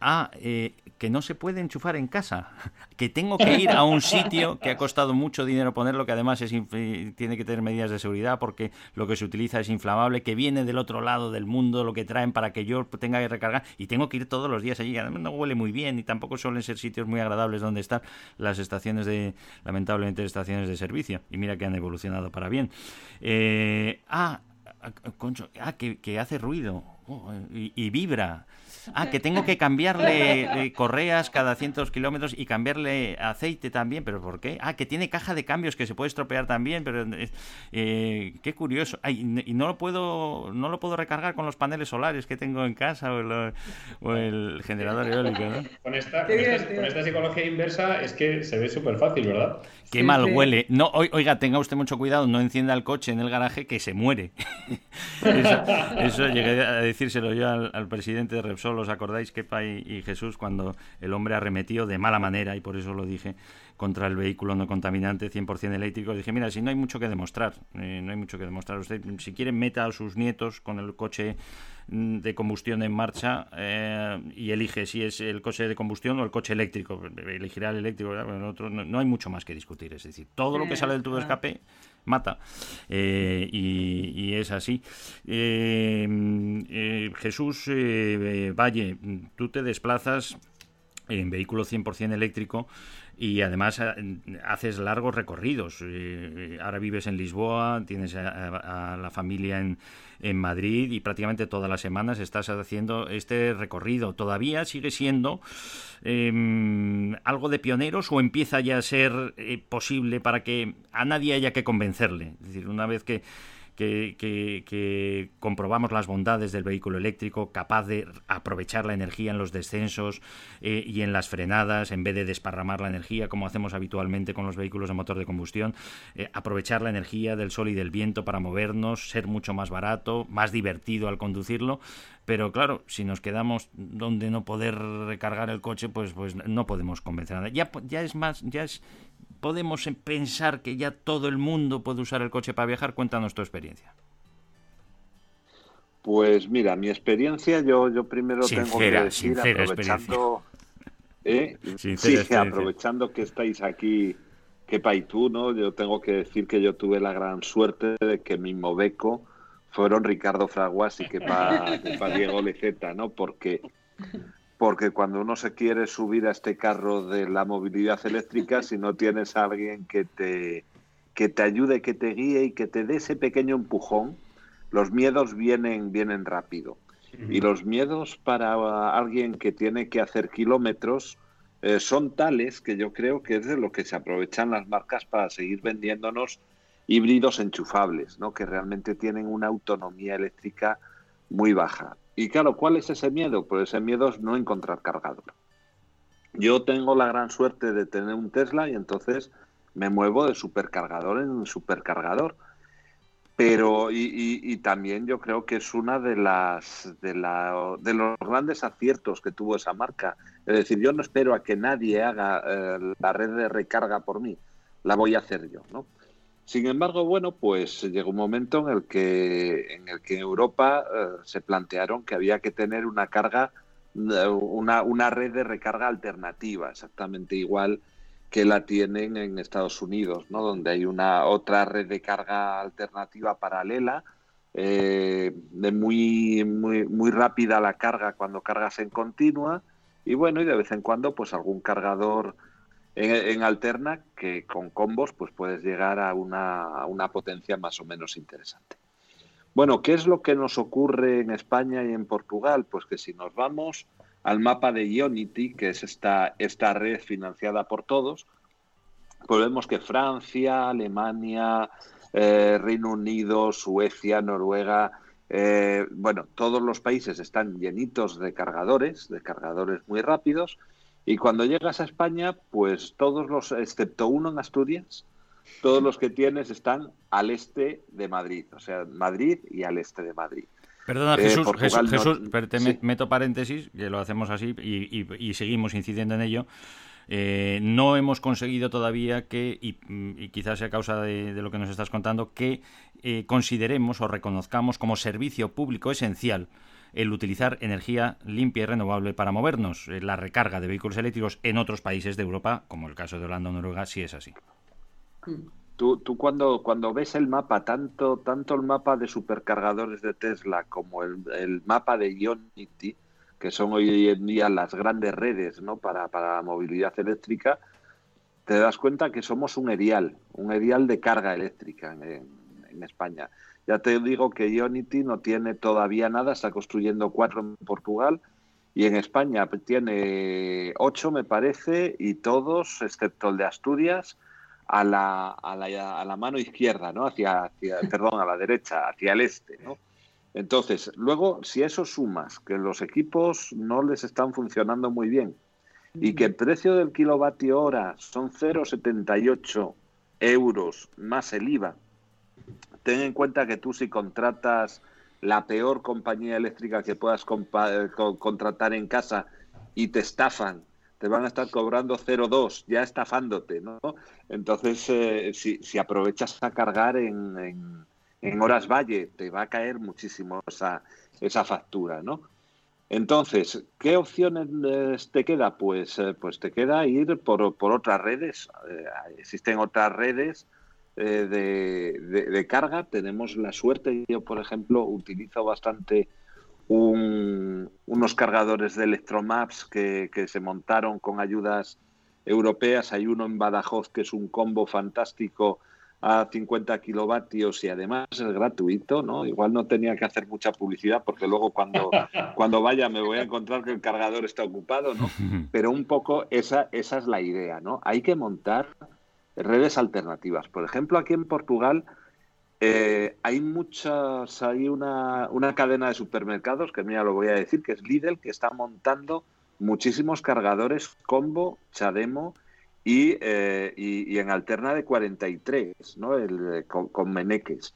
Ah, eh, que no se puede enchufar en casa, que tengo que ir a un sitio que ha costado mucho dinero ponerlo, que además es tiene que tener medidas de seguridad porque lo que se utiliza es inflamable, que viene del otro lado del mundo, lo que traen para que yo tenga que recargar y tengo que ir todos los días allí. Además no huele muy bien y tampoco suelen ser sitios muy agradables donde estar las estaciones de, lamentablemente, estaciones de servicio. Y mira que han evolucionado para bien. Eh, ah, ah, concho, ah, que, que hace ruido oh, y, y vibra. Ah, que tengo que cambiarle eh, correas cada cientos kilómetros y cambiarle aceite también, pero ¿por qué? Ah, que tiene caja de cambios que se puede estropear también, pero eh, qué curioso. Ay, y no lo puedo no lo puedo recargar con los paneles solares que tengo en casa o el, generador eólico, Con esta, con esta, psicología inversa es que se ve súper fácil, ¿verdad? Qué mal huele. No, oiga, tenga usted mucho cuidado, no encienda el coche en el garaje que se muere. eso, llegué a decírselo yo al, presidente de Repsol, ¿os acordáis, Kepa y, y Jesús, cuando el hombre arremetió de mala manera, y por eso lo dije, contra el vehículo no contaminante 100% eléctrico. Dije, mira, si no hay mucho que demostrar, eh, no hay mucho que demostrar. Usted, si quiere, meta a sus nietos con el coche mm, de combustión en marcha eh, y elige si es el coche de combustión o el coche eléctrico. Elegirá el eléctrico. no, hay mucho más que discutir. Es decir, todo lo que sale del tubo de escape mata. Eh, y, es así. Jesús Valle, tú te desplazas en vehículo 100% eléctrico y además eh, haces largos recorridos. Eh, ahora vives en Lisboa, tienes a, la familia en, en, Madrid y prácticamente todas las semanas estás haciendo este recorrido. ¿Todavía sigue siendo em, algo de pioneros o empieza ya a ser eh, posible para que a nadie haya que convencerle? Es decir, una vez que que, comprobamos las bondades del vehículo eléctrico, capaz de aprovechar la energía en los descensos eh, y en las frenadas, en vez de desparramar la energía como hacemos habitualmente con los vehículos de motor de combustión, eh, aprovechar la energía del sol y del viento para movernos, ser mucho más barato, más divertido al conducirlo, pero claro, si nos quedamos donde no poder recargar el coche, pues, pues no podemos convencer a nadie. Ya, ya es más, ya es podemos pensar que ya todo el mundo puede usar el coche para viajar? Cuéntanos tu experiencia. Pues mira, mi experiencia, yo, yo primero tengo que decir, aprovechando, ¿eh? sí, aprovechando que estáis aquí, que y tú, ¿no? Yo tengo que decir que yo tuve la gran suerte de que mi Moveco fueron Ricardo Fraguas y que para Diego Leceta, ¿no? Porque porque cuando uno se quiere subir a este carro de la movilidad eléctrica, si no tienes a alguien que te, que te ayude, que te guíe y que te dé ese pequeño empujón, los miedos vienen, vienen rápido. Y los miedos para alguien que tiene que hacer kilómetros eh, son tales que yo creo que es de lo que se aprovechan las marcas para seguir vendiéndonos híbridos enchufables, ¿no? que realmente tienen una autonomía eléctrica muy baja. Y claro, ¿cuál es ese miedo? Pues ese miedo es no encontrar cargador. Yo tengo la gran suerte de tener un Tesla y entonces me muevo de supercargador en supercargador. Pero, y, también yo creo que es una de las de, los grandes aciertos que tuvo esa marca. Es decir, yo no espero a que nadie haga eh, la red de recarga por mí, la voy a hacer yo, ¿no? Sin embargo, bueno, pues llegó un momento en el que en el que Europa eh, se plantearon que había que tener una carga, eh, una, una red de recarga alternativa, exactamente igual que la tienen en Estados Unidos, ¿no? Donde hay una otra red de carga alternativa paralela, eh, de muy, muy, muy rápida la carga cuando cargas en continua, y bueno, y de vez en cuando, pues algún cargador en, Alterna, que con combos pues puedes llegar a una, una potencia más o menos interesante. Bueno, ¿qué es lo que nos ocurre en España y en Portugal? Pues que si nos vamos al mapa de Ionity, que es esta, esta red financiada por todos, pues vemos que Francia, Alemania, eh, Reino Unido, Suecia, Noruega, eh, bueno, todos los países están llenitos de cargadores, de cargadores muy rápidos, y cuando llegas a España, pues todos los, excepto uno en Asturias, todos los que tienes están al este de Madrid, o sea, Madrid y al este de Madrid. Perdona, eh, Jesús, Jesús, te meto paréntesis, que lo hacemos así y, seguimos incidiendo en ello. Eh, no hemos conseguido todavía que, y, quizás sea causa de, lo que nos estás contando, que eh, consideremos o reconozcamos como servicio público esencial el utilizar energía limpia y renovable para movernos. Eh, la recarga de vehículos eléctricos en otros países de Europa, como el caso de Holanda o Noruega, sí es así. Tú, tú cuando, cuando ves el mapa, tanto, tanto el mapa de supercargadores de Tesla como el, el mapa de Ionity, que son hoy en día las grandes redes ¿no? para, para movilidad eléctrica, te das cuenta que somos un erial, un erial de carga eléctrica en España. Ya te digo que Ionity no tiene todavía nada, está construyendo cuatro en Portugal y en España tiene ocho, me parece, y todos, excepto el de Asturias, a la, a la, a la mano izquierda, ¿no? Hacia, hacia, perdón, a la derecha, hacia el este, ¿no? Entonces, luego, si eso sumas que los equipos no les están funcionando muy bien y que el precio del kilovatio hora son 0,78 euros más el IVA, ten en cuenta que tú si contratas la peor compañía eléctrica que puedas contratar en casa y te estafan, te van a estar cobrando 0,2, ya estafándote, ¿no? Entonces, eh, si, si, aprovechas a cargar en, en, horas valle, te va a caer muchísimo esa, esa factura, ¿no? Entonces, ¿qué opciones te queda? Pues, eh, pues te queda ir por, por otras redes. Eh, existen otras redes eh, de, carga. Tenemos la suerte, yo por ejemplo utilizo bastante unos cargadores de Electromaps que, que, se montaron con ayudas europeas. Hay uno en Badajoz que es un combo fantástico a 50 kilovatios y además es gratuito, ¿no? Igual no tenía que hacer mucha publicidad porque luego cuando, cuando vaya me voy a encontrar que el cargador está ocupado, ¿no? Pero un poco esa, esa es la idea, ¿no? Hay que montar redes alternativas. Por ejemplo, aquí en Portugal eh, hay muchas, hay una, una, cadena de supermercados, que mira lo voy a decir, que es Lidl, que está montando muchísimos cargadores combo, Chademo y, eh, y, en alterna de 43, ¿no? El, con, con, meneques.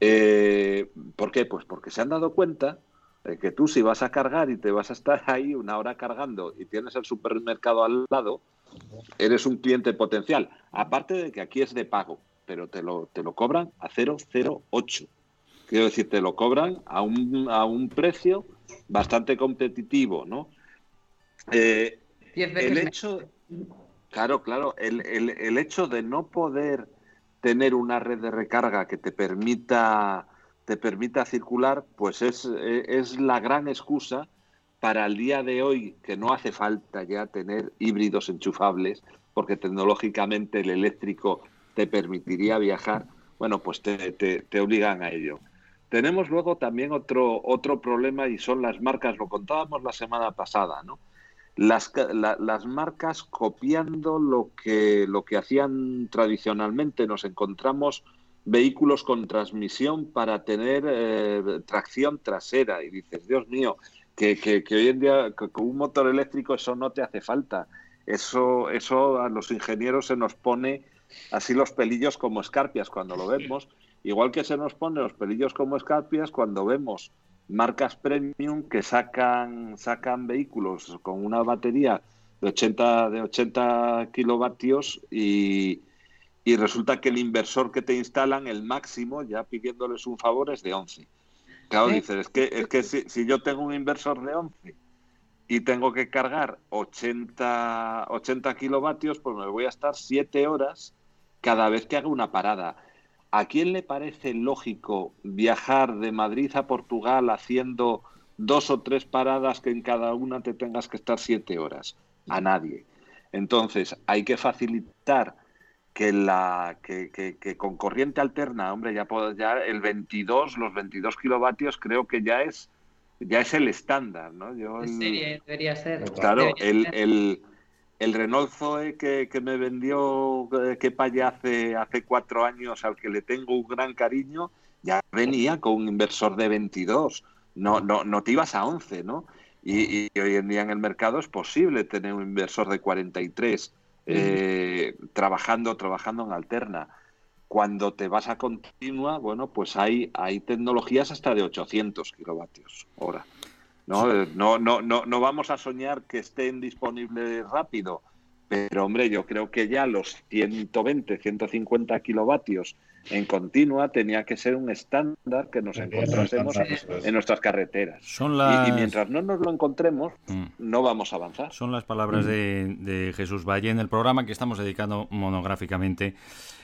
Eh, ¿Por qué? Pues porque se han dado cuenta de que tú si vas a cargar y te vas a estar ahí una hora cargando y tienes el supermercado al lado, eres un cliente potencial. Aparte de que aquí es de pago, pero te lo, te lo cobran a 0,08. Quiero decir, te lo cobran a un, a un precio bastante competitivo, ¿no? Eh, el hecho, claro, claro, el, el, el, hecho de no poder tener una red de recarga que te permita, te permita circular, pues es, es la gran excusa para el día de hoy, que no hace falta ya tener híbridos enchufables, porque tecnológicamente el eléctrico te permitiría viajar, bueno, pues te, te, obligan a ello. Tenemos luego también otro, otro problema y son las marcas, lo contábamos la semana pasada, ¿no? Las, las marcas copiando lo que, lo que hacían tradicionalmente. Nos encontramos vehículos con transmisión para tener eh, tracción trasera y dices, Dios mío, que, hoy en día con un motor eléctrico eso no te hace falta. Eso, eso a los ingenieros se nos pone así los pelillos como escarpias cuando lo vemos, igual que se nos pone los pelillos como escarpias cuando vemos marcas premium que sacan, sacan vehículos con una batería de 80, de 80 kilovatios y, y resulta que el inversor que te instalan, el máximo, ya pidiéndoles un favor, es de 11. Claro, dices, es que, es que si, yo tengo un inversor de 11 y tengo que cargar 80, 80 kilovatios, pues me voy a estar 7 horas cada vez que haga una parada. ¿A quién le parece lógico viajar de Madrid a Portugal haciendo dos o tres paradas que en cada una te tengas que estar 7 horas? A nadie. Entonces, hay que facilitar que la que, que, con corriente alterna, hombre, ya ya el 22, los 22 kilovatios creo que ya es ya es el estándar, ¿no? Yo debería ser. Claro, el, el, el, Renault Zoe que, que me vendió eh, que ya hace, hace cuatro años, al que le tengo un gran cariño, ya venía con un inversor de 22. No, no, no te ibas a 11, ¿no? Y, y hoy en día en el mercado es posible tener un inversor de 43 eh, trabajando, trabajando en alterna. Cuando te vas a continua, bueno, pues hay, hay tecnologías hasta de 800 kilovatios hora. ¿no? No, no, no, no vamos a soñar que estén disponibles rápido, Pero hombre, yo creo que ya los 120, 150 kilovatios en continua tenía que ser un estándar que nos encontrásemos en nuestras carreteras. y, mientras no nos lo encontremos, mm. no vamos a avanzar. Son las palabras mm. de, Jesús Valle en el programa que estamos dedicando monográficamente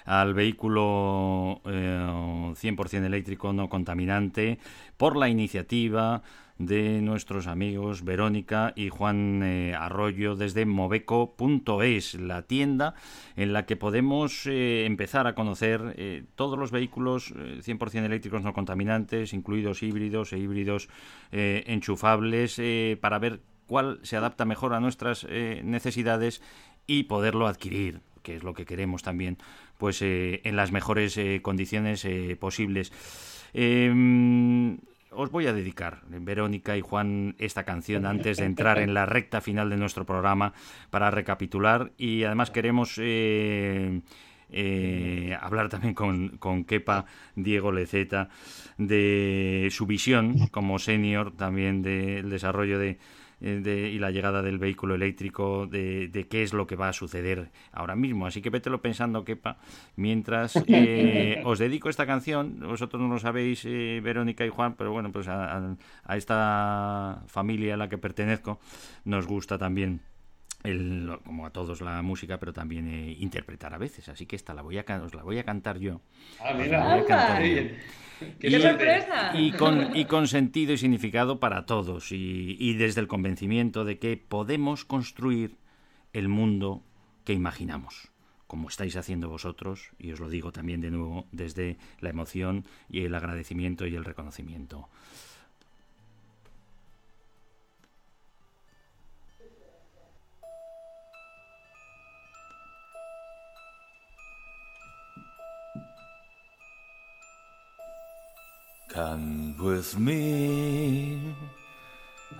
al vehículo 100% eh, eléctrico no contaminante por la iniciativa de nuestros amigos Verónica y Juan eh, Arroyo desde moveco.es, la tienda en la que podemos eh, empezar a conocer eh, todos los vehículos 100% eléctricos no contaminantes, incluidos híbridos e híbridos enchufables, para ver cuál se adapta mejor a nuestras necesidades y poderlo adquirir, que es lo que queremos también, pues en las mejores condiciones posibles. Os voy a dedicar, Verónica y Juan, esta canción antes de entrar en la recta final de nuestro programa para recapitular. Y además queremos eh, eh, hablar también con, con Kepa Diego Leceta de su visión como senior también del desarrollo de eh, y la llegada del vehículo eléctrico, de, qué es lo que va a suceder ahora mismo. Así que vételo pensando, Kepa, mientras eh, os dedico esta canción. Vosotros no lo sabéis, eh, Verónica y Juan, pero bueno, pues a, esta familia a la que pertenezco nos gusta también el, como a todos la música, pero también interpretar a veces. Así que esta la voy a, os la voy a cantar yo. Ah, mira, ¡Qué sorpresa! Y con, y con sentido y significado para todos, y, y desde el convencimiento de que podemos construir el mundo que imaginamos como estáis haciendo vosotros, y os lo digo también de nuevo desde la emoción y el agradecimiento y el reconocimiento. Come with me,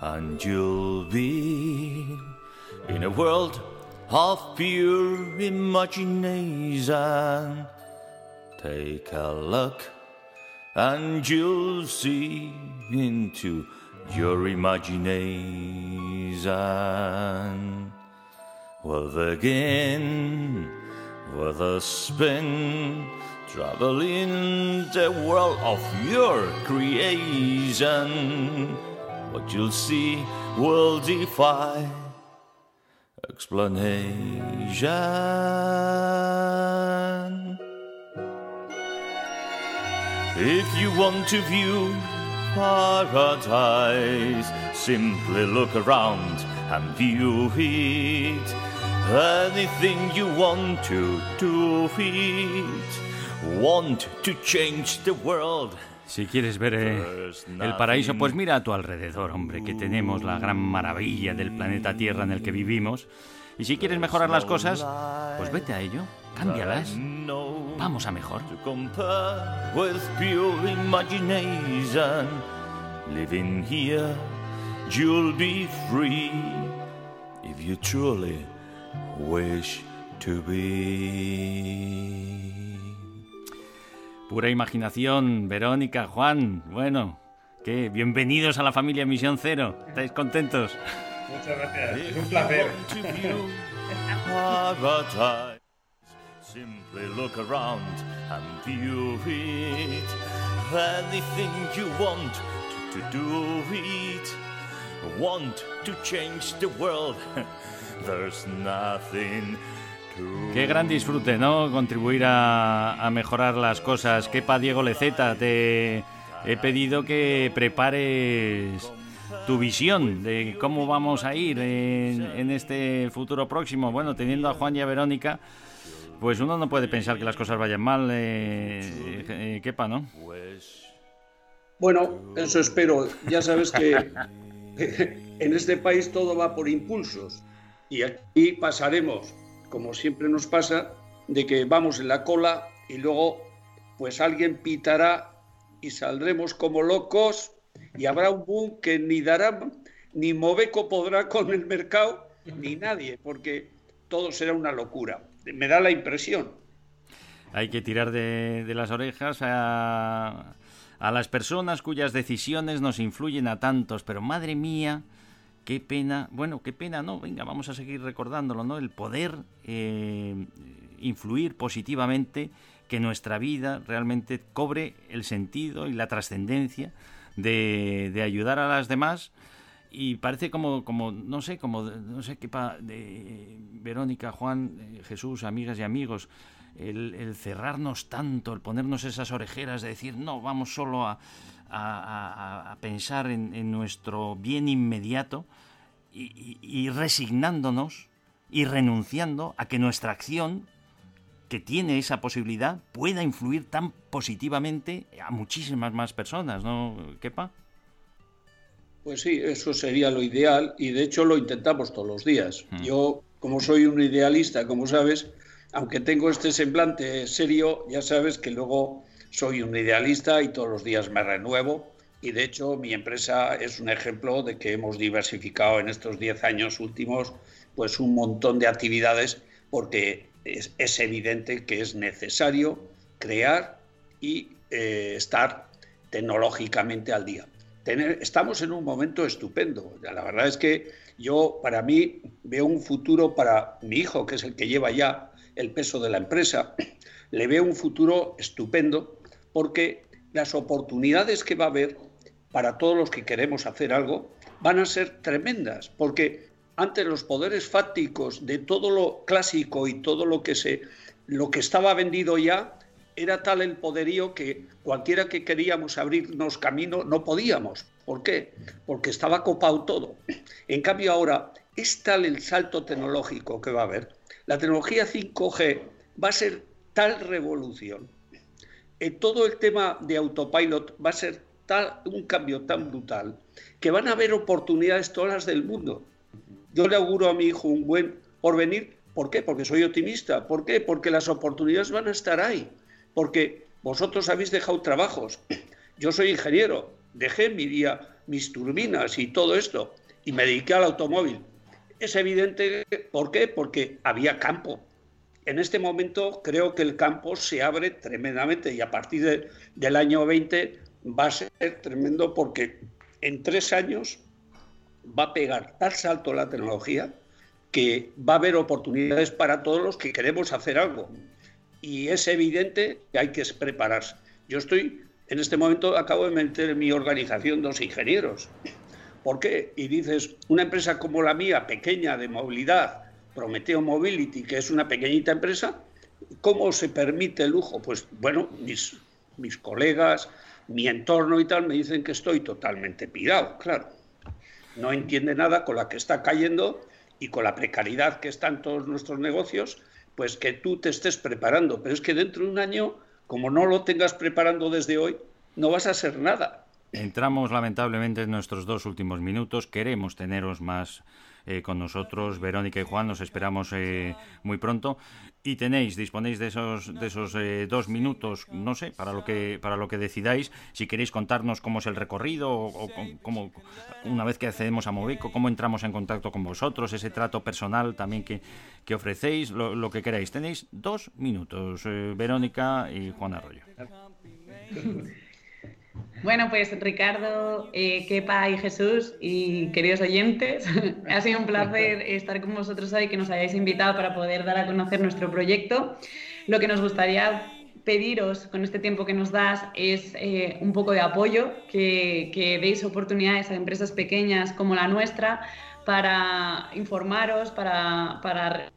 and you'll be in a world of pure imagination. Take a look, and you'll see into your imagination. We'll begin with a spin Traveling the world of your creation, what you'll see will defy explanation. If you want to view paradise, simply look around and view it. Anything you want to do it want to change the world. Si quieres ver eh, el paraíso, pues mira a tu alrededor, hombre, que tenemos la gran maravilla del planeta Tierra en el que vivimos. Y si quieres mejorar las cosas, pues vete a ello, cámbialas. Vamos a mejor. Living here, you'll be free if you truly wish to be. Pura imaginación, Verónica, Juan. Bueno, ¿qué? Bienvenidos a la familia Misión Cero. ¿Estáis contentos? Muchas gracias. Es un placer. Simply look around and view it. Anything you want to do it. Want to change the world. There's nothing Qué gran disfrute, ¿no? Contribuir a, mejorar las cosas. Quepa Diego Leceta, te he pedido que prepares tu visión de cómo vamos a ir en, este futuro próximo. Bueno, teniendo a Juan y a Verónica, pues uno no puede pensar que las cosas vayan mal, eh, eh Kepa, ¿no? Bueno, eso espero. Ya sabes que en este país todo va por impulsos y aquí pasaremos como siempre nos pasa, de que vamos en la cola y luego pues alguien pitará y saldremos como locos y habrá un boom que ni dará, ni Moveco podrá con el mercado, ni nadie, porque todo será una locura. Me da la impresión. Hay que tirar de, las orejas a, a las personas cuyas decisiones nos influyen a tantos, pero madre mía, qué pena, bueno, qué pena, no, venga, vamos a seguir recordándolo, ¿no? El poder eh, influir positivamente, que nuestra vida realmente cobre el sentido y la trascendencia de, de, ayudar a las demás. Y parece como, como no sé, como, no sé qué, pa, Verónica, Juan, eh, Jesús, amigas y amigos, el, cerrarnos tanto, el ponernos esas orejeras de decir, no, vamos solo a, a, pensar en, nuestro bien inmediato y, resignándonos y renunciando a que nuestra acción, que tiene esa posibilidad, pueda influir tan positivamente a muchísimas más personas, ¿no, Kepa? Pues sí, eso sería lo ideal y de hecho lo intentamos todos los días. Mm. Yo, como soy un idealista, como sabes, aunque tengo este semblante serio, ya sabes que luego soy un idealista y todos los días me renuevo. Y de hecho mi empresa es un ejemplo de que hemos diversificado en estos 10 años últimos pues un montón de actividades porque es, evidente que es necesario crear y eh, estar tecnológicamente al día. estamos en un momento estupendo. La verdad es que yo, para mí, veo un futuro para mi hijo, que es el que lleva ya el peso de la empresa, le veo un futuro estupendo porque las oportunidades que va a haber para todos los que queremos hacer algo van a ser tremendas, porque ante los poderes fácticos de todo lo clásico y todo lo que se lo que estaba vendido ya era tal el poderío que cualquiera que queríamos abrirnos camino no podíamos. ¿Por qué? Porque estaba copado todo. En cambio ahora es tal el salto tecnológico que va a haber. La tecnología 5G va a ser tal revolución eh, todo el tema de autopilot va a ser tal, un cambio tan brutal que van a haber oportunidades todas las del mundo. Yo le auguro a mi hijo un buen porvenir. ¿Por qué? Porque soy optimista. ¿Por qué? Porque las oportunidades van a estar ahí. Porque vosotros habéis dejado trabajos. Yo soy ingeniero. Dejé mi día, mis turbinas y todo esto y me dediqué al automóvil. Es evidente, ¿por qué? Porque había campo en este momento creo que el campo se abre tremendamente y a partir del año 20 va a ser tremendo porque en tres años va a pegar tal salto la tecnología que va a haber oportunidades para todos los que queremos hacer algo. Y es evidente que hay que prepararse. Yo estoy, en este momento acabo de meter en mi organización dos ingenieros. ¿Por qué? Y dices, una empresa como la mía, pequeña de movilidad, Prometeo Mobility, que es una pequeñita empresa, ¿cómo se permite el lujo? Pues bueno, mis, mis colegas, mi entorno y tal me dicen que estoy totalmente pirado, claro. No entiende nada con la que está cayendo y con la precariedad que están todos nuestros negocios, pues que tú te estés preparando. Pero es que dentro de un año, como no lo tengas preparando desde hoy, no vas a ser nada. Entramos lamentablemente en nuestros dos últimos minutos. Queremos teneros más eh, con nosotros. Verónica y Juan, nos esperamos eh, muy pronto. Y tenéis, disponéis de esos, de esos eh, dos minutos, no sé, para lo que para lo que decidáis. Si queréis contarnos cómo es el recorrido o, cómo, una vez que accedemos a Movico, cómo entramos en contacto con vosotros, ese trato personal también que, que ofrecéis, lo, lo, que queráis. Tenéis dos minutos, Verónica y Juan Arroyo. Bueno, pues Ricardo, eh, Kepa y Jesús y queridos oyentes, ha sido un placer estar con vosotros hoy, que nos hayáis invitado para poder dar a conocer nuestro proyecto. Lo que nos gustaría pediros con este tiempo que nos das es eh, un poco de apoyo, que, que deis oportunidades a empresas pequeñas como la nuestra para informaros, para, para,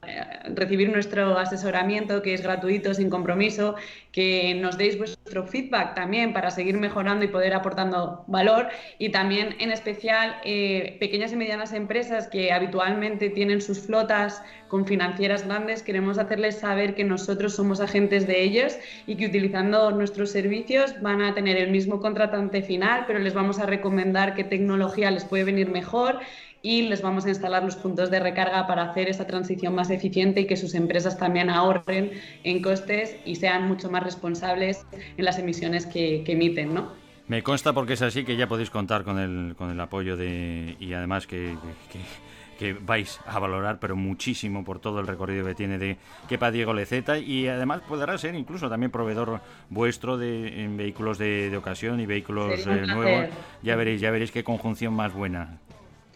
recibir nuestro asesoramiento que es gratuito, sin compromiso, que nos deis vuestro feedback también para seguir mejorando y poder aportando valor. Y también en especial eh, pequeñas y medianas empresas que habitualmente tienen sus flotas con financieras grandes, queremos hacerles saber que nosotros somos agentes de ellos y que utilizando nuestros servicios van a tener el mismo contratante final, pero les vamos a recomendar qué tecnología les puede venir mejor y les vamos a instalar los puntos de recarga para hacer esa transición más eficiente y que sus empresas también ahorren en costes y sean mucho más responsables en las emisiones que, emiten, ¿no? Me consta porque es así que ya podéis contar con el, con el apoyo de y además que, que, vais a valorar, pero muchísimo por todo el recorrido que tiene de Kepa Diego Leceta y además podrá ser incluso también proveedor vuestro de en vehículos de, ocasión y vehículos eh, nuevos. Ya veréis, ya veréis qué conjunción más buena.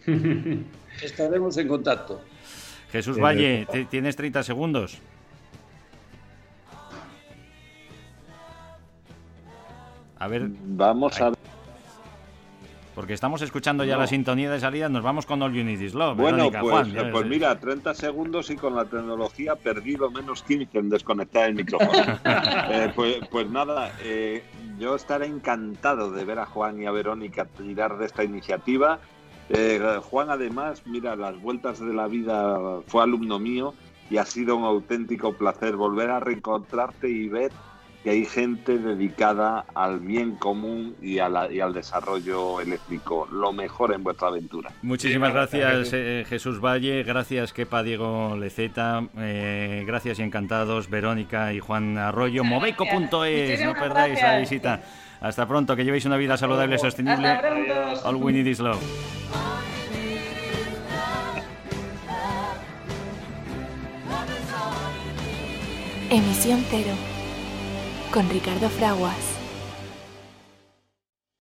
Estaremos en contacto. Jesús Valle, tienes 30 segundos. A ver. Vamos a porque estamos escuchando ya la sintonía de salida, nos vamos con All Unity's Love. Bueno, pues, pues mira, 30 segundos y con la tecnología perdido menos 15 en desconectar el micrófono. Eh, pues, pues, nada, eh, yo estaré encantado de ver a Juan y a Verónica tirar de esta iniciativa. Eh, Juan, además, mira, las vueltas de la vida fue alumno mío y ha sido un auténtico placer volver a reencontrarte y ver que hay gente dedicada al bien común y, al desarrollo eléctrico. Lo mejor en vuestra aventura. Muchísimas gracias, eh, Jesús Valle. Gracias, Kepa Diego Leceta. Eh, gracias y encantados, Verónica y Juan Arroyo. Moveco.es, no perdáis la visita. Hasta pronto, que llevéis una vida saludable y sostenible. All we need is love. Emisión cero con Ricardo Fraguas.